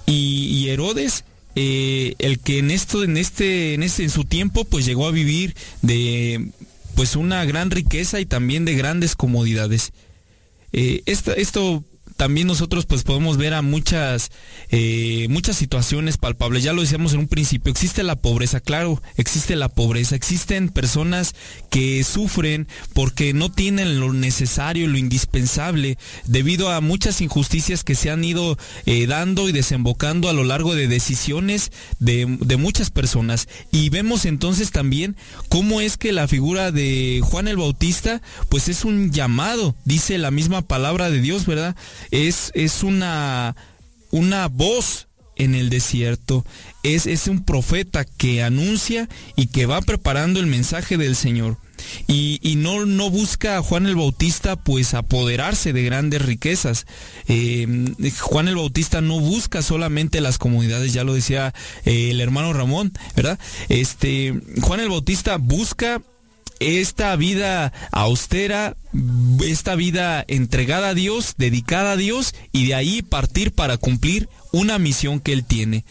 y Herodes eh, el que en esto, en este, en este, en su tiempo, pues llegó a vivir de pues una gran riqueza y también de grandes comodidades. Eh, esto también nosotros pues podemos ver a muchas, eh, muchas situaciones palpables. Ya lo decíamos en un principio, existe la pobreza, claro, existe la pobreza, existen personas que sufren porque no tienen lo necesario, lo indispensable, debido a muchas injusticias que se han ido eh, dando y desembocando a lo largo de decisiones de, de muchas personas. Y vemos entonces también cómo es que la figura de Juan el Bautista pues es un llamado, dice la misma palabra de Dios, ¿verdad? Es, es una, una voz en el desierto. Es, es un profeta que anuncia y que va preparando el mensaje del Señor. Y, y, no, no busca a Juan el Bautista pues apoderarse de grandes riquezas. Eh, Juan el Bautista no busca solamente las comunidades, ya lo decía eh, el hermano Ramón, ¿verdad? Este, Juan el Bautista busca esta vida austera, esta vida entregada a Dios, dedicada a Dios y de ahí partir para cumplir una misión que Él tiene.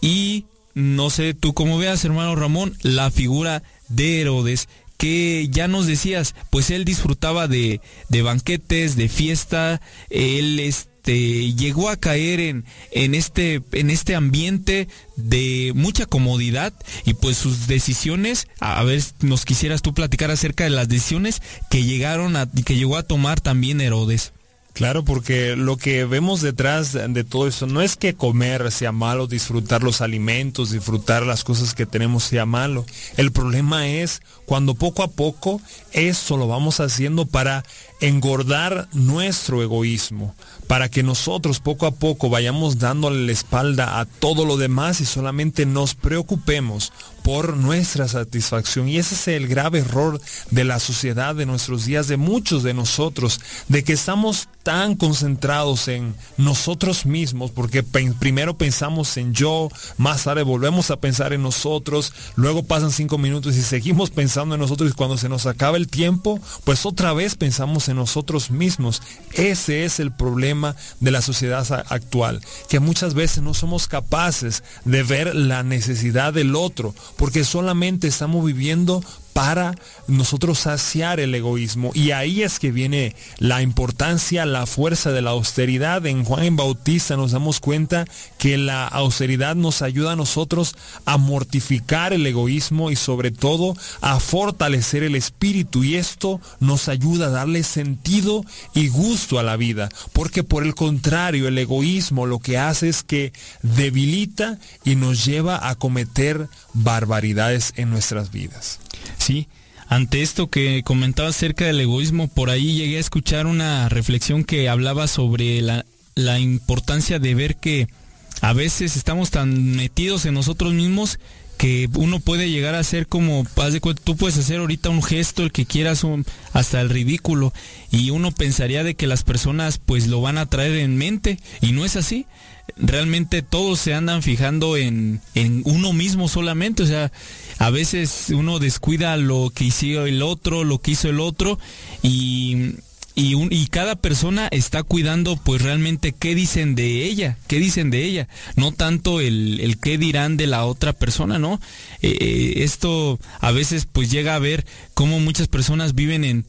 Y no sé tú cómo veas, hermano Ramón, la figura de Herodes, que ya nos decías, pues él disfrutaba de, de banquetes, de fiesta, él este, llegó a caer en, en, este, en este ambiente de mucha comodidad y pues sus decisiones, a ver, nos quisieras tú platicar acerca de las decisiones que llegaron a, que llegó a tomar también Herodes. Claro, porque lo que vemos detrás de todo eso no es que comer sea malo, disfrutar los alimentos, disfrutar las cosas que tenemos sea malo. El problema es cuando poco a poco eso lo vamos haciendo para engordar nuestro egoísmo, para que nosotros poco a poco vayamos dándole la espalda a todo lo demás y solamente nos preocupemos por nuestra satisfacción. Y ese es el grave error de la sociedad de nuestros días, de muchos de nosotros, de que estamos tan concentrados en nosotros mismos, porque primero pensamos en yo, más tarde volvemos a pensar en nosotros, luego pasan cinco minutos y seguimos <laughs> pensando en nosotros y cuando se nos acaba el tiempo, pues otra vez pensamos en nosotros mismos. Ese es el problema de la sociedad actual, que muchas veces no somos capaces de ver la necesidad del otro, porque solamente estamos viviendo para nosotros saciar el egoísmo. Y ahí es que viene la importancia, la fuerza de la austeridad. En Juan Bautista nos damos cuenta que la austeridad nos ayuda a nosotros a mortificar el egoísmo y sobre todo a fortalecer el espíritu. Y esto nos ayuda a darle sentido y gusto a la vida. Porque por el contrario, el egoísmo lo que hace es que debilita y nos lleva a cometer barbaridades en nuestras vidas. Sí, ante esto que comentaba acerca del egoísmo, por ahí llegué a escuchar una reflexión que hablaba sobre la, la importancia de ver que a veces estamos tan metidos en nosotros mismos que uno puede llegar a ser como, tú puedes hacer ahorita un gesto, el que quieras, hasta el ridículo, y uno pensaría de que las personas pues lo van a traer en mente, y no es así. Realmente todos se andan fijando en, en uno mismo solamente, o sea, a veces uno descuida lo que hizo el otro, lo que hizo el otro, y y, un, y cada persona está cuidando pues realmente qué dicen de ella, qué dicen de ella, no tanto el, el qué dirán de la otra persona, ¿no? Eh, eh, esto a veces pues llega a ver cómo muchas personas viven en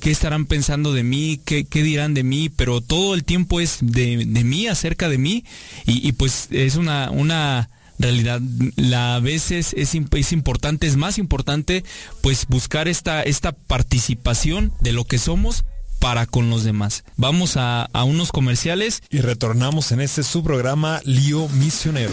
qué estarán pensando de mí, qué, qué dirán de mí, pero todo el tiempo es de, de mí, acerca de mí, y, pues es una, una realidad la, a veces es, es, importante, es más importante pues buscar esta, esta participación de lo que somos para con los demás. Vamos a, a unos comerciales. Y retornamos en este su programa Lío Misionero.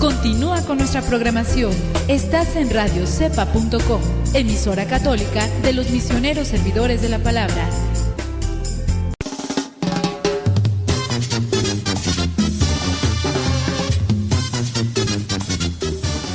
Continúa con nuestra programación. Estás en radiocepa.com, emisora católica de los misioneros servidores de la palabra.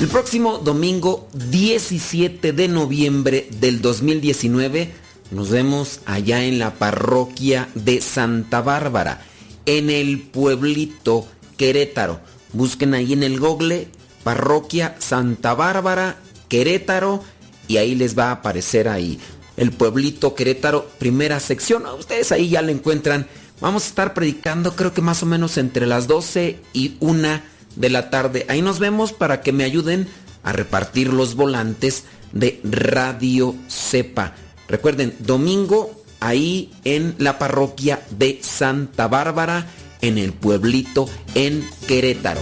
El próximo domingo 17 de noviembre del 2019 nos vemos allá en la parroquia de Santa Bárbara, en el pueblito Querétaro. Busquen ahí en el Google Parroquia Santa Bárbara, Querétaro, y ahí les va a aparecer ahí el pueblito Querétaro, primera sección. Ustedes ahí ya lo encuentran. Vamos a estar predicando creo que más o menos entre las 12 y 1 de la tarde. Ahí nos vemos para que me ayuden a repartir los volantes de Radio Cepa. Recuerden, domingo ahí en la parroquia de Santa Bárbara en el pueblito en Querétaro.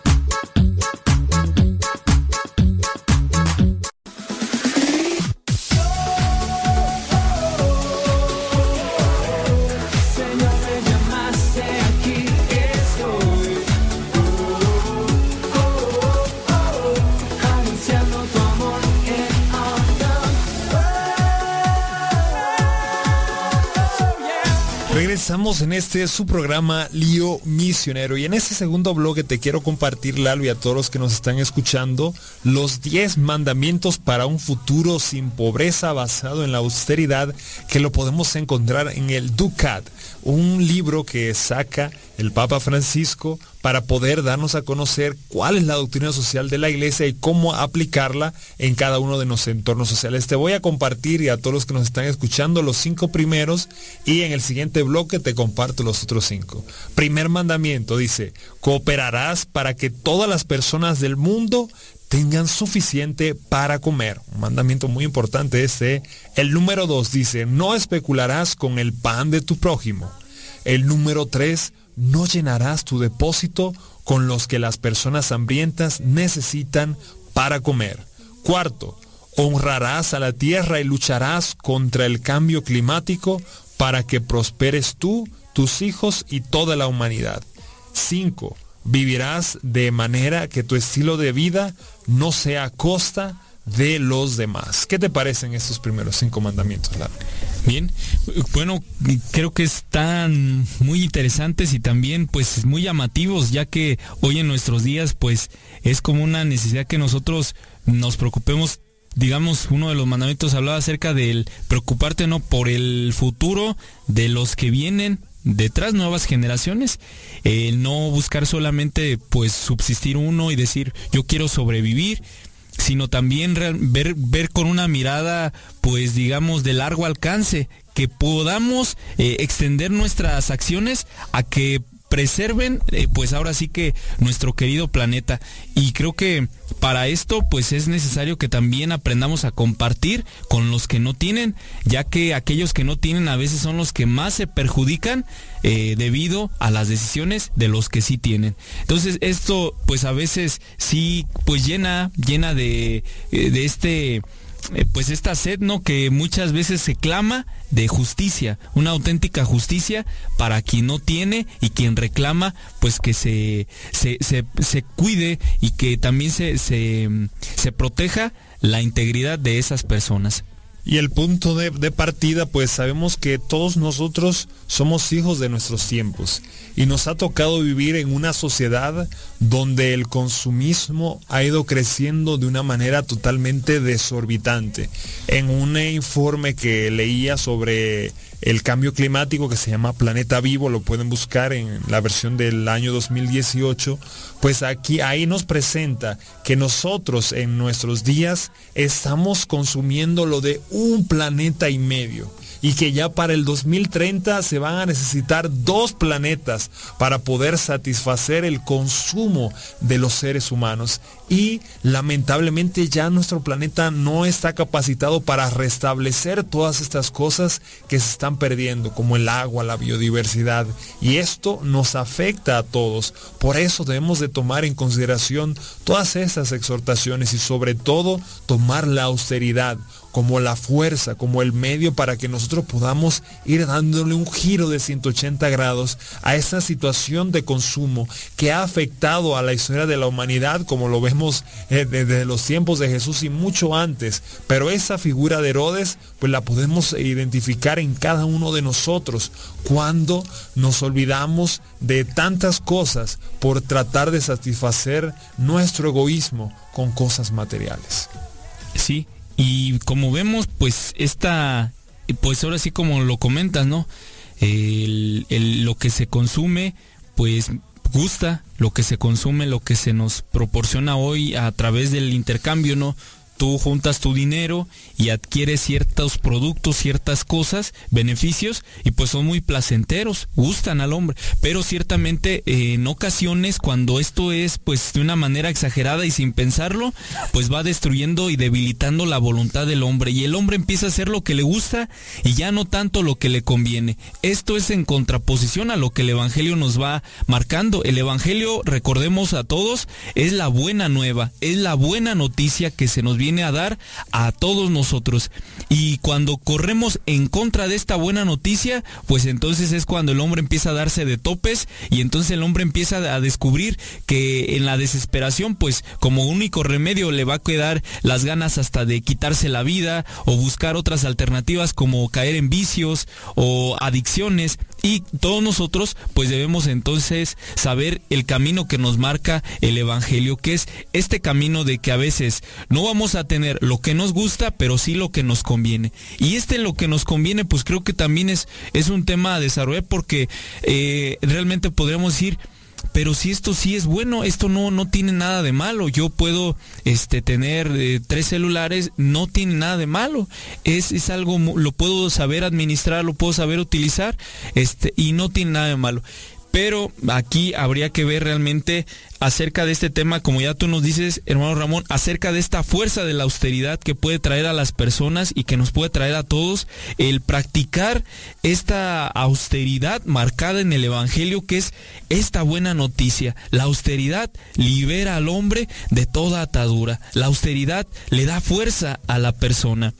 Estamos en este su programa Lío Misionero. Y en este segundo bloque te quiero compartir Lalo y a todos los que nos están escuchando los 10 mandamientos para un futuro sin pobreza basado en la austeridad que lo podemos encontrar en el Ducat, un libro que saca el Papa Francisco para poder darnos a conocer cuál es la doctrina social de la iglesia y cómo aplicarla en cada uno de nuestros entornos sociales. Te voy a compartir y a todos los que nos están escuchando los cinco primeros y en el siguiente bloque te comparto los otros cinco. Primer mandamiento dice, cooperarás para que todas las personas del mundo tengan suficiente para comer. Un mandamiento muy importante este. El número dos dice, no especularás con el pan de tu prójimo. El número tres, no llenarás tu depósito con los que las personas hambrientas necesitan para comer. Cuarto, honrarás a la tierra y lucharás contra el cambio climático para que prosperes tú, tus hijos y toda la humanidad. Cinco, vivirás de manera que tu estilo de vida no sea a costa de los demás. ¿Qué te parecen estos primeros cinco mandamientos, Bien, bueno, creo que están muy interesantes y también pues muy llamativos, ya que hoy en nuestros días pues es como una necesidad que nosotros nos preocupemos. Digamos, uno de los mandamientos hablaba acerca del preocuparte no por el futuro de los que vienen detrás nuevas generaciones, no buscar solamente pues subsistir uno y decir yo quiero sobrevivir, sino también ver, ver con una mirada, pues digamos, de largo alcance, que podamos eh, extender nuestras acciones a que preserven, eh, pues ahora sí que nuestro querido planeta. Y creo que para esto, pues es necesario que también aprendamos a compartir con los que no tienen, ya que aquellos que no tienen a veces son los que más se perjudican eh, debido a las decisiones de los que sí tienen. Entonces esto, pues a veces sí, pues llena, llena de, eh, de este eh, pues esta sed, ¿no? Que muchas veces se clama de justicia, una auténtica justicia para quien no tiene y quien reclama, pues que se, se, se, cuide y que también se, se, se proteja la integridad de esas personas. Y el punto de, partida, pues sabemos que todos nosotros somos hijos de nuestros tiempos y nos ha tocado vivir en una sociedad donde el consumismo ha ido creciendo de una manera totalmente desorbitante. En un informe que leía sobre el cambio climático que se llama Planeta Vivo, lo pueden buscar en la versión del año 2018, pues aquí ahí nos presenta que nosotros en nuestros días estamos consumiendo lo de un planeta y medio y que ya para el 2030 se van a necesitar dos planetas para poder satisfacer el consumo de los seres humanos. Y lamentablemente ya nuestro planeta no está capacitado para restablecer todas estas cosas que se están perdiendo, como el agua, la biodiversidad. Y esto nos afecta a todos. Por eso debemos de tomar en consideración todas estas exhortaciones y sobre todo tomar la austeridad como la fuerza, como el medio para que nosotros podamos ir dándole un giro de 180 grados a esa situación de consumo que ha afectado a la historia de la humanidad, como lo vemos eh, desde los tiempos de Jesús y mucho antes. Pero esa figura de Herodes, pues la podemos identificar en cada uno de nosotros cuando nos olvidamos de tantas cosas por tratar de satisfacer nuestro egoísmo con cosas materiales. Sí, y como vemos, pues esta, pues ahora sí como lo comentas, ¿no? lo que se consume, pues gusta, lo que se consume, lo que se nos proporciona hoy a través del intercambio, ¿no? Tú juntas tu dinero y adquieres ciertos productos, ciertas cosas, beneficios, y pues son muy placenteros, gustan al hombre. Pero ciertamente eh, en ocasiones cuando esto es pues de una manera exagerada y sin pensarlo, pues va destruyendo y debilitando la voluntad del hombre. Y el hombre empieza a hacer lo que le gusta y ya no tanto lo que le conviene. Esto es en contraposición a lo que el Evangelio nos va marcando. El Evangelio, recordemos a todos, es la buena nueva, es la buena noticia que se nos viene a dar a todos nosotros. Y cuando corremos en contra de esta buena noticia, pues entonces es cuando el hombre empieza a darse de topes y entonces el hombre empieza a descubrir que en la desesperación, pues como único remedio le va a quedar las ganas hasta de quitarse la vida o buscar otras alternativas como caer en vicios o adicciones. Y todos nosotros pues debemos entonces saber el camino que nos marca el Evangelio, que es este camino de que a veces no vamos a tener lo que nos gusta, pero sí lo que nos conviene. Y este lo que nos conviene pues creo que también es, es un tema a desarrollar porque eh, realmente podríamos decir, pero si esto sí es bueno, esto no, no tiene nada de malo. Yo puedo este, tener eh, tres celulares, no tiene nada de malo. Es, es algo, lo puedo saber administrar, lo puedo saber utilizar, este, y no tiene nada de malo. Pero aquí habría que ver realmente acerca de este tema, como ya tú nos dices, hermano Ramón, acerca de esta fuerza de la austeridad que puede traer a las personas y que nos puede traer a todos el practicar esta austeridad marcada en el Evangelio, que es esta buena noticia. La austeridad libera al hombre de toda atadura. La austeridad le da fuerza a la persona.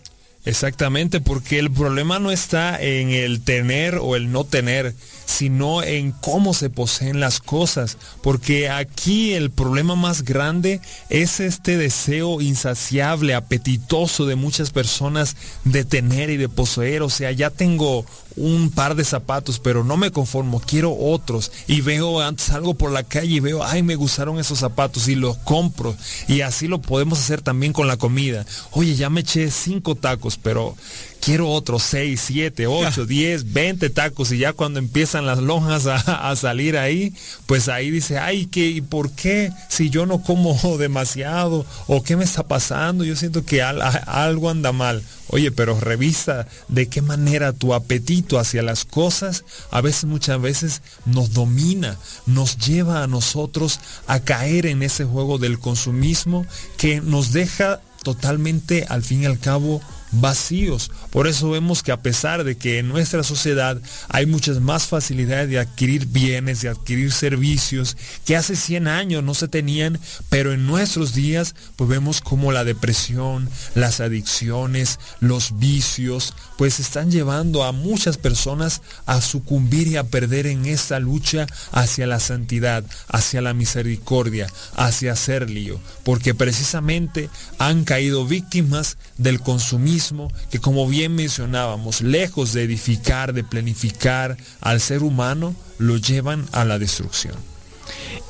Exactamente, porque el problema no está en el tener o el no tener, sino en cómo se poseen las cosas, porque aquí el problema más grande es este deseo insaciable, apetitoso de muchas personas de tener y de poseer, o sea, ya tengo un par de zapatos, pero no me conformo, quiero otros. Y veo, antes salgo por la calle y veo, ay, me gustaron esos zapatos y los compro. Y así lo podemos hacer también con la comida. Oye, ya me eché cinco tacos, pero quiero otros 6, 7, 8, 10, 20 tacos y ya cuando empiezan las lonjas <laughs> a, salir ahí, pues ahí dice, ay, ¿qué, ¿y por qué? Si yo no como <laughs> demasiado o qué me está pasando, yo siento que algo anda mal. Oye, pero revisa de qué manera tu apetito hacia las cosas a veces, muchas veces nos domina, nos lleva a nosotros a caer en ese juego del consumismo que nos deja totalmente, al fin y al cabo, vacíos. Por eso vemos que a pesar de que en nuestra sociedad hay muchas más facilidades de adquirir bienes, de adquirir servicios, que hace 100 años no se tenían, pero en nuestros días pues vemos como la depresión, las adicciones, los vicios, pues están llevando a muchas personas a sucumbir y a perder en esta lucha hacia la santidad, hacia la misericordia, hacia ser lío, porque precisamente han caído víctimas del consumismo que como bien mencionábamos, lejos de edificar, de planificar al ser humano, lo llevan a la destrucción.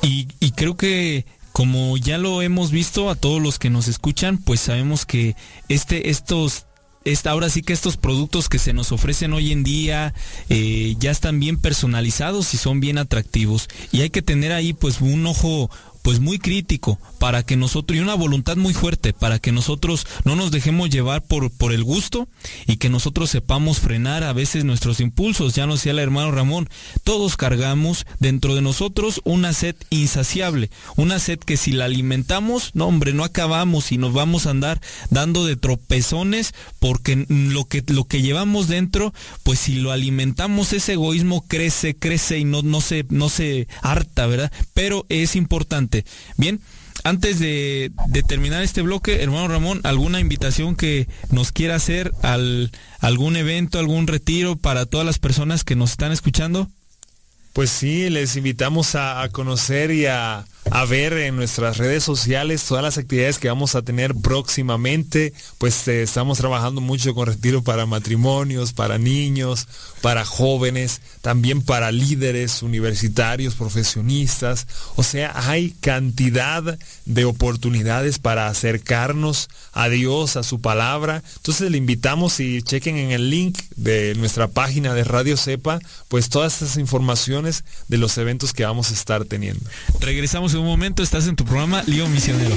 Y, creo que como ya lo hemos visto a todos los que nos escuchan, pues sabemos que este, estos ahora sí que estos productos que se nos ofrecen hoy en día eh, ya están bien personalizados y son bien atractivos y hay que tener ahí pues un ojo pues muy crítico para que nosotros, y una voluntad muy fuerte para que nosotros no nos dejemos llevar por, por el gusto y que nosotros sepamos frenar a veces nuestros impulsos. Ya nos decía el hermano Ramón, todos cargamos dentro de nosotros una sed insaciable, una sed que si la alimentamos, no hombre, no acabamos y nos vamos a andar dando de tropezones porque lo que, lo que llevamos dentro, pues si lo alimentamos ese egoísmo crece, crece y no, no, se, no se harta, ¿verdad? Pero es importante Bien, antes de, terminar este bloque, hermano Ramón, ¿alguna invitación que nos quiera hacer al algún evento, algún retiro para todas las personas que nos están escuchando? Pues sí, les invitamos a conocer y a, a ver en nuestras redes sociales todas las actividades que vamos a tener próximamente. Pues eh, estamos trabajando mucho con retiro para matrimonios, para niños, para jóvenes, también para líderes universitarios, profesionistas. O sea, hay cantidad de oportunidades para acercarnos a Dios, a su palabra. Entonces le invitamos y chequen en el link de nuestra página de Radio Cepa, pues todas estas informaciones de los eventos que vamos a estar teniendo. Regresamos un momento, estás en tu programa Lío Misionero.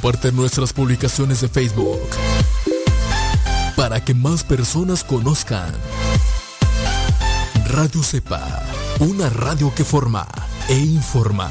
Comparte nuestras publicaciones de Facebook para que más personas conozcan. Radio Cepa, una radio que forma e informa.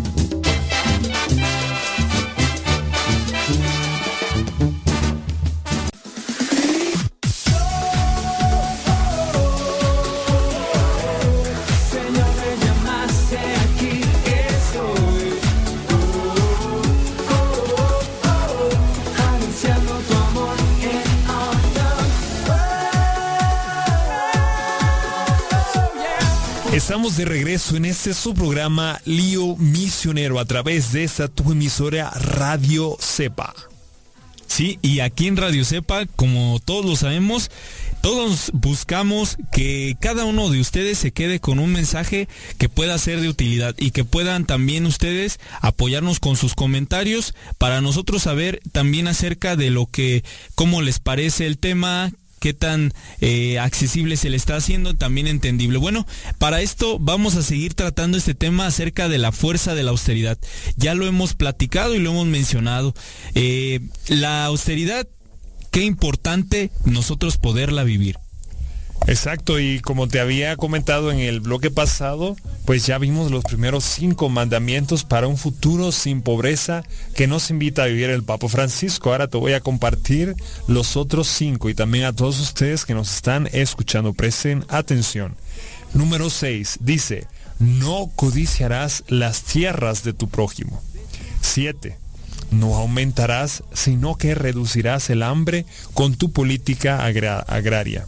De regreso en este su programa Lío Misionero a través de esta tu emisora Radio Cepa. Sí, y aquí en Radio Cepa, como todos lo sabemos, todos buscamos que cada uno de ustedes se quede con un mensaje que pueda ser de utilidad y que puedan también ustedes apoyarnos con sus comentarios para nosotros saber también acerca de lo que, cómo les parece el tema, qué tan eh, accesible se le está haciendo, también entendible. Bueno, para esto vamos a seguir tratando este tema acerca de la fuerza de la austeridad. Ya lo hemos platicado y lo hemos mencionado. Eh, la austeridad, qué importante nosotros poderla vivir. Exacto, y como te había comentado en el bloque pasado, pues ya vimos los primeros cinco mandamientos para un futuro sin pobreza que nos invita a vivir el Papa Francisco. Ahora te voy a compartir los otros cinco y también a todos ustedes que nos están escuchando. Presten atención. Número 6 dice, no codiciarás las tierras de tu prójimo. 7. No aumentarás, sino que reducirás el hambre con tu política agraria.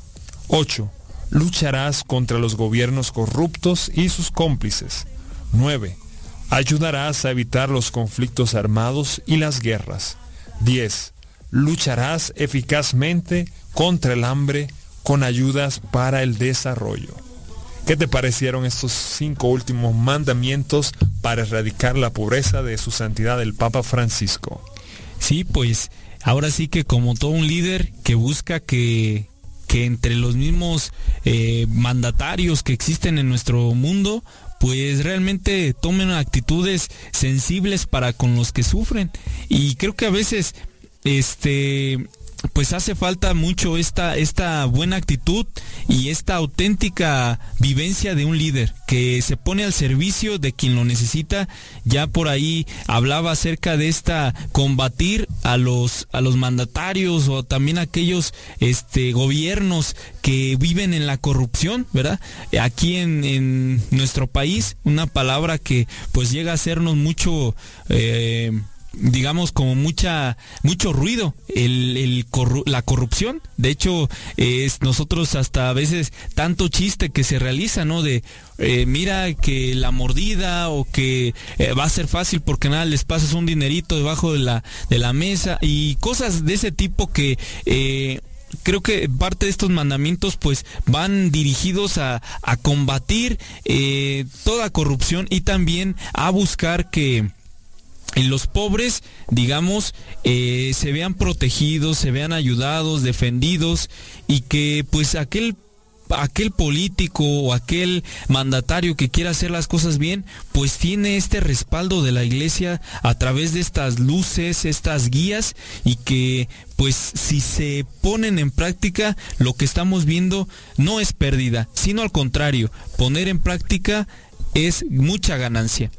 8. Lucharás contra los gobiernos corruptos y sus cómplices. 9. Ayudarás a evitar los conflictos armados y las guerras. 10. Lucharás eficazmente contra el hambre con ayudas para el desarrollo. ¿Qué te parecieron estos cinco últimos mandamientos para erradicar la pobreza de su santidad el Papa Francisco? Sí, pues ahora sí que como todo un líder que busca que que entre los mismos eh, mandatarios que existen en nuestro mundo, pues realmente tomen actitudes sensibles para con los que sufren. Y creo que a veces, este, pues hace falta mucho esta, esta buena actitud y esta auténtica vivencia de un líder que se pone al servicio de quien lo necesita. Ya por ahí hablaba acerca de esta combatir a los, a los mandatarios o también aquellos este, gobiernos que viven en la corrupción, ¿verdad? Aquí en, en nuestro país, una palabra que pues llega a hacernos mucho... Eh, digamos como mucha mucho ruido el, la corrupción. De hecho es nosotros hasta a veces tanto chiste que se realiza no de eh, mira que la mordida o que eh, va a ser fácil porque nada les pasas un dinerito debajo de la de la mesa y cosas de ese tipo que eh, creo que parte de estos mandamientos pues van dirigidos a, a combatir toda corrupción y también a buscar que en los pobres, digamos, eh, se vean protegidos, se vean ayudados, defendidos y que pues aquel aquel político o aquel mandatario que quiera hacer las cosas bien, pues tiene este respaldo de la iglesia a través de estas luces, estas guías y que pues si se ponen en práctica lo que estamos viendo no es pérdida, sino al contrario, poner en práctica es mucha ganancia.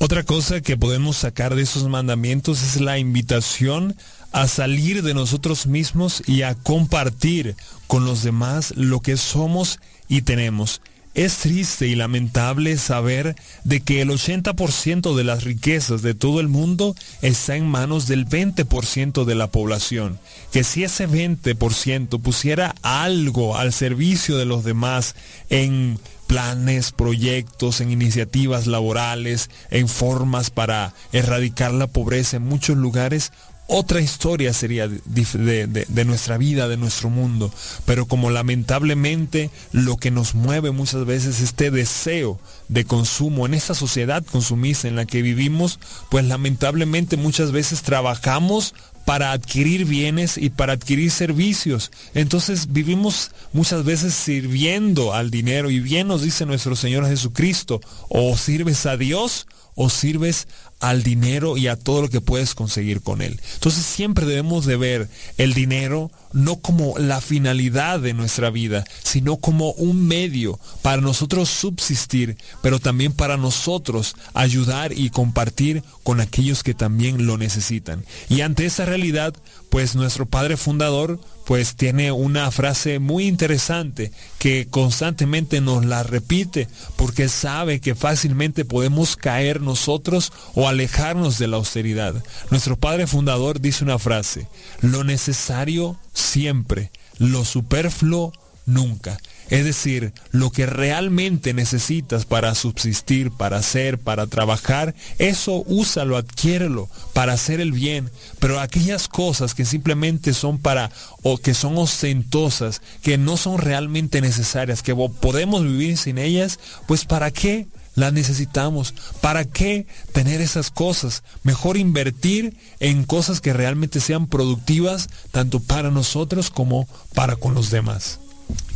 Otra cosa que podemos sacar de esos mandamientos es la invitación a salir de nosotros mismos y a compartir con los demás lo que somos y tenemos. Es triste y lamentable saber de que el 80% de las riquezas de todo el mundo está en manos del 20% de la población. Que si ese 20% pusiera algo al servicio de los demás en planes, proyectos, en iniciativas laborales, en formas para erradicar la pobreza en muchos lugares, otra historia sería de, nuestra vida, de nuestro mundo. Pero como lamentablemente lo que nos mueve muchas veces este deseo de consumo en esta sociedad consumista en la que vivimos, pues lamentablemente muchas veces trabajamos para adquirir bienes y para adquirir servicios. Entonces vivimos muchas veces sirviendo al dinero y bien nos dice nuestro Señor Jesucristo, o sirves a Dios o sirves al dinero y a todo lo que puedes conseguir con él. Entonces siempre debemos de ver el dinero no como la finalidad de nuestra vida, sino como un medio para nosotros subsistir, pero también para nosotros ayudar y compartir con aquellos que también lo necesitan. Y ante esa realidad, pues nuestro Padre Fundador pues tiene una frase muy interesante que constantemente nos la repite porque sabe que fácilmente podemos caer nosotros o alejarnos de la austeridad. Nuestro Padre Fundador dice una frase, lo necesario siempre, lo superfluo nunca. Es decir, lo que realmente necesitas para subsistir, para hacer, para trabajar, eso úsalo, adquiérelo para hacer el bien. Pero aquellas cosas que simplemente son para o que son ostentosas, que no son realmente necesarias, que podemos vivir sin ellas, pues ¿para qué? las necesitamos. ¿Para qué tener esas cosas? Mejor invertir en cosas que realmente sean productivas, tanto para nosotros como para con los demás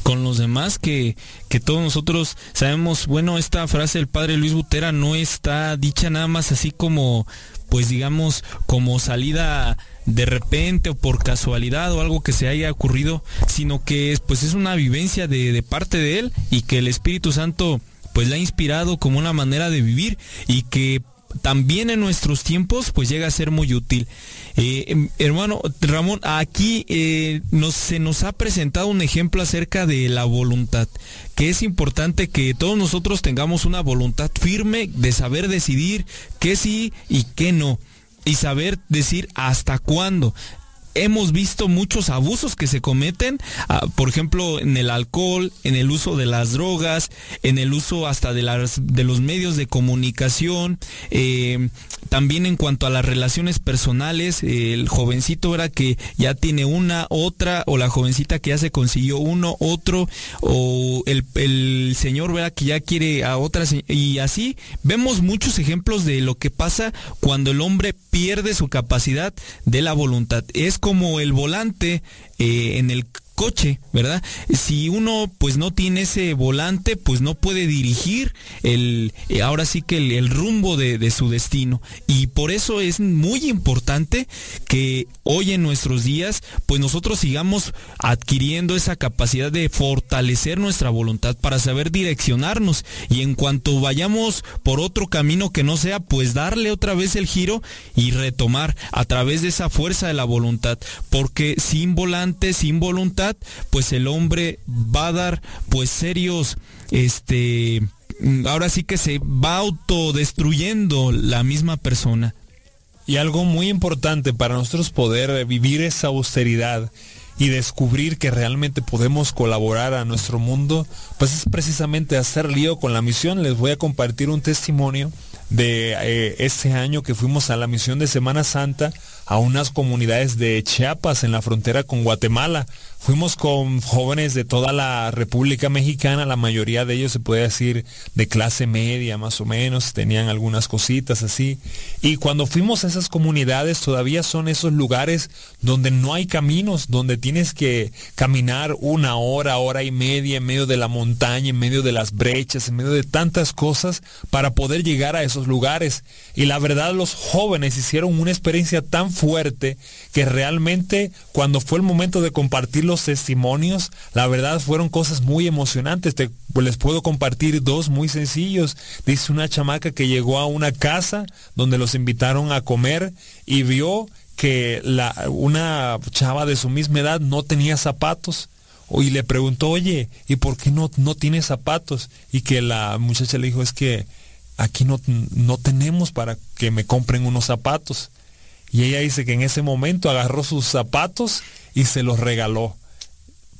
con los demás que, que todos nosotros sabemos, bueno, esta frase del padre Luis Butera no está dicha nada más así como, pues digamos, como salida de repente o por casualidad o algo que se haya ocurrido, sino que pues es una vivencia de, de parte de él y que el Espíritu Santo pues la ha inspirado como una manera de vivir y que también en nuestros tiempos pues llega a ser muy útil. Eh, em, hermano Ramón, aquí eh, nos, se nos ha presentado un ejemplo acerca de la voluntad, que es importante que todos nosotros tengamos una voluntad firme de saber decidir qué sí y qué no y saber decir hasta cuándo hemos visto muchos abusos que se cometen, ah, por ejemplo, en el alcohol, en el uso de las drogas, en el uso hasta de, las, de los medios de comunicación, eh, también en cuanto a las relaciones personales, el jovencito era que ya tiene una, otra, o la jovencita que ya se consiguió uno, otro, o el, el señor verá que ya quiere a otra, y así vemos muchos ejemplos de lo que pasa cuando el hombre pierde su capacidad de la voluntad. Es como el volante eh, en el coche, ¿verdad? Si uno pues no tiene ese volante, pues no puede dirigir el, eh, ahora sí que el, rumbo de, de, su destino. Y por eso es muy importante que hoy en nuestros días, pues nosotros sigamos adquiriendo esa capacidad de fortalecer nuestra voluntad para saber direccionarnos. Y en cuanto vayamos por otro camino que no sea, pues darle otra vez el giro y retomar a través de esa fuerza de la voluntad. Porque sin volante, sin voluntad, pues el hombre va a dar pues serios, este, ahora sí que se va autodestruyendo la misma persona. Y algo muy importante para nosotros poder vivir esa austeridad y descubrir que realmente podemos colaborar a nuestro mundo, pues es precisamente hacer lío con la misión. Les voy a compartir un testimonio de eh, este año que fuimos a la misión de Semana Santa a unas comunidades de Chiapas en la frontera con Guatemala. Fuimos con jóvenes de toda la República Mexicana, la mayoría de ellos se puede decir de clase media más o menos, tenían algunas cositas así. Y cuando fuimos a esas comunidades todavía son esos lugares donde no hay caminos, donde tienes que caminar una hora, hora y media en medio de la montaña, en medio de las brechas, en medio de tantas cosas para poder llegar a esos lugares. Y la verdad los jóvenes hicieron una experiencia tan fuerte que realmente cuando fue el momento de compartir testimonios, la verdad fueron cosas muy emocionantes. Te, les puedo compartir dos muy sencillos. Dice una chamaca que llegó a una casa donde los invitaron a comer y vio que la, una chava de su misma edad no tenía zapatos. Y le preguntó, oye, ¿y por qué no, no tiene zapatos? Y que la muchacha le dijo, es que aquí no, no tenemos para que me compren unos zapatos. Y ella dice que en ese momento agarró sus zapatos y se los regaló.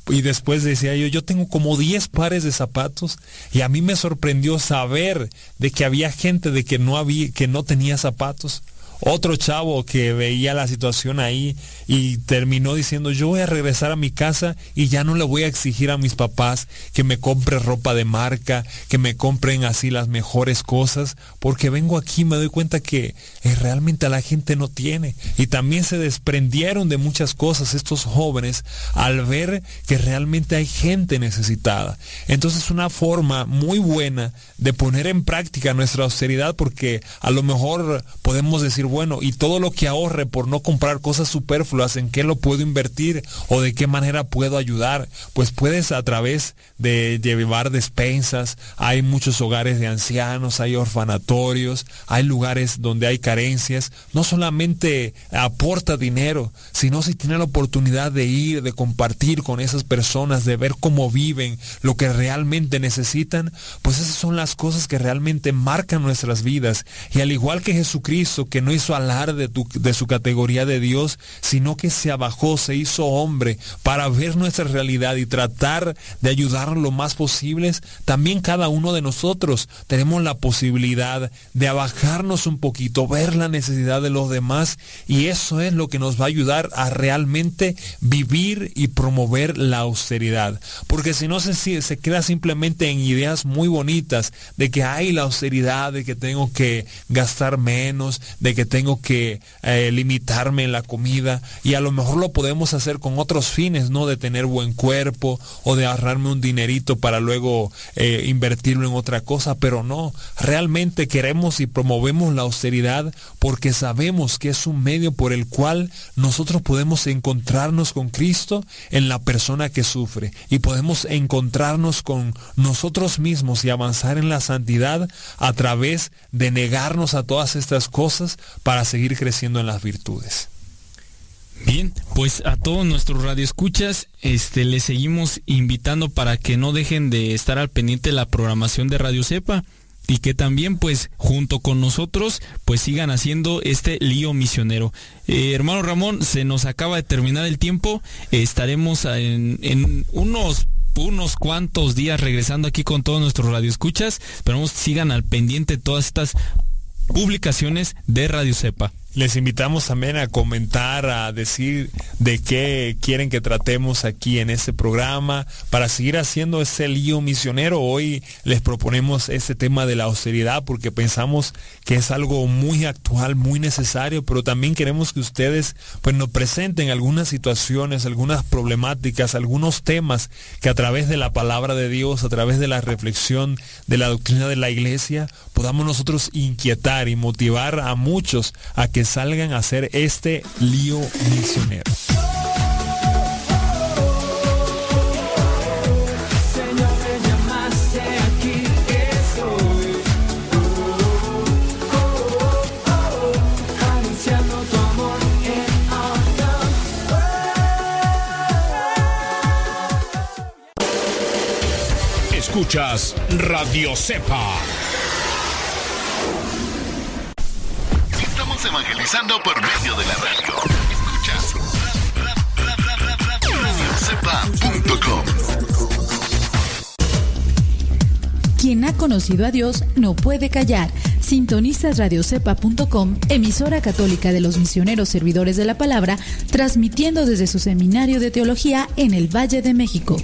Y después decía yo, yo tengo como 10 pares de zapatos y a mí me sorprendió saber de que había gente de que no había que no tenía zapatos otro chavo que veía la situación ahí y terminó diciendo, yo voy a regresar a mi casa y ya no le voy a exigir a mis papás que me compre ropa de marca, que me compren así las mejores cosas, porque vengo aquí y me doy cuenta que eh, realmente la gente no tiene. Y también se desprendieron de muchas cosas estos jóvenes al ver que realmente hay gente necesitada. Entonces una forma muy buena de poner en práctica nuestra austeridad porque a lo mejor podemos decir, bueno, y todo lo que ahorre por no comprar cosas superfluas, ¿en qué lo puedo invertir o de qué manera puedo ayudar? Pues puedes a través de llevar despensas, hay muchos hogares de ancianos, hay orfanatorios, hay lugares donde hay carencias, no solamente aporta dinero, sino si tiene la oportunidad de ir, de compartir con esas personas, de ver cómo viven, lo que realmente necesitan, pues esas son las cosas que realmente marcan nuestras vidas. Y al igual que Jesucristo, que no hizo alarde de, de su categoría de Dios, sino que se abajó, se hizo hombre para ver nuestra realidad y tratar de ayudarnos lo más posible, también cada uno de nosotros tenemos la posibilidad de abajarnos un poquito, ver la necesidad de los demás y eso es lo que nos va a ayudar a realmente vivir y promover la austeridad. Porque si no se, se queda simplemente en ideas muy bonitas de que hay la austeridad, de que tengo que gastar menos, de que tengo que eh, limitarme en la comida y a lo mejor lo podemos hacer con otros fines, ¿no? De tener buen cuerpo o de ahorrarme un dinerito para luego eh, invertirlo en otra cosa, pero no, realmente queremos y promovemos la austeridad porque sabemos que es un medio por el cual nosotros podemos encontrarnos con Cristo en la persona que sufre y podemos encontrarnos con nosotros mismos y avanzar en la santidad a través de negarnos a todas estas cosas para seguir creciendo en las virtudes. Bien, pues a todos nuestros radioescuchas, este, les seguimos invitando para que no dejen de estar al pendiente de la programación de Radio Cepa y que también pues junto con nosotros pues sigan haciendo este lío misionero. Eh, hermano Ramón, se nos acaba de terminar el tiempo, estaremos en, en unos unos cuantos días regresando aquí con todos nuestros radioescuchas. Esperamos sigan al pendiente todas estas publicaciones de Radio Cepa. Les invitamos también a comentar, a decir de qué quieren que tratemos aquí en este programa para seguir haciendo ese lío misionero. Hoy les proponemos este tema de la austeridad porque pensamos que es algo muy actual, muy necesario, pero también queremos que ustedes pues nos presenten algunas situaciones, algunas problemáticas, algunos temas que a través de la palabra de Dios, a través de la reflexión de la doctrina de la iglesia, podamos nosotros inquietar y motivar a muchos a que salgan a hacer este lío misionero. Escuchas Radio Cepa. Evangelizando por medio de la radio. Escuchas radiocepa.com. Quien ha conocido a Dios no puede callar. Sintonizas radiocepa.com, emisora católica de los misioneros servidores de la palabra, transmitiendo desde su seminario de teología en el Valle de México.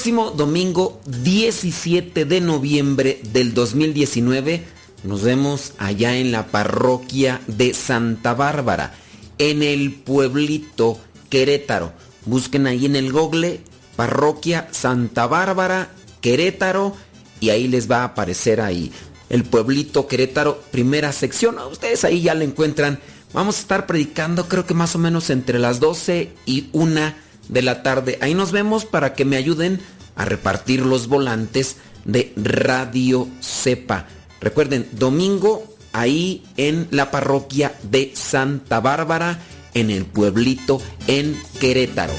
Próximo domingo 17 de noviembre del 2019 nos vemos allá en la parroquia de Santa Bárbara, en el pueblito Querétaro. Busquen ahí en el google parroquia Santa Bárbara Querétaro y ahí les va a aparecer ahí el pueblito Querétaro, primera sección. Ustedes ahí ya lo encuentran. Vamos a estar predicando creo que más o menos entre las 12 y 1 de la tarde. Ahí nos vemos para que me ayuden a repartir los volantes de Radio Cepa. Recuerden, domingo ahí en la parroquia de Santa Bárbara, en el pueblito en Querétaro.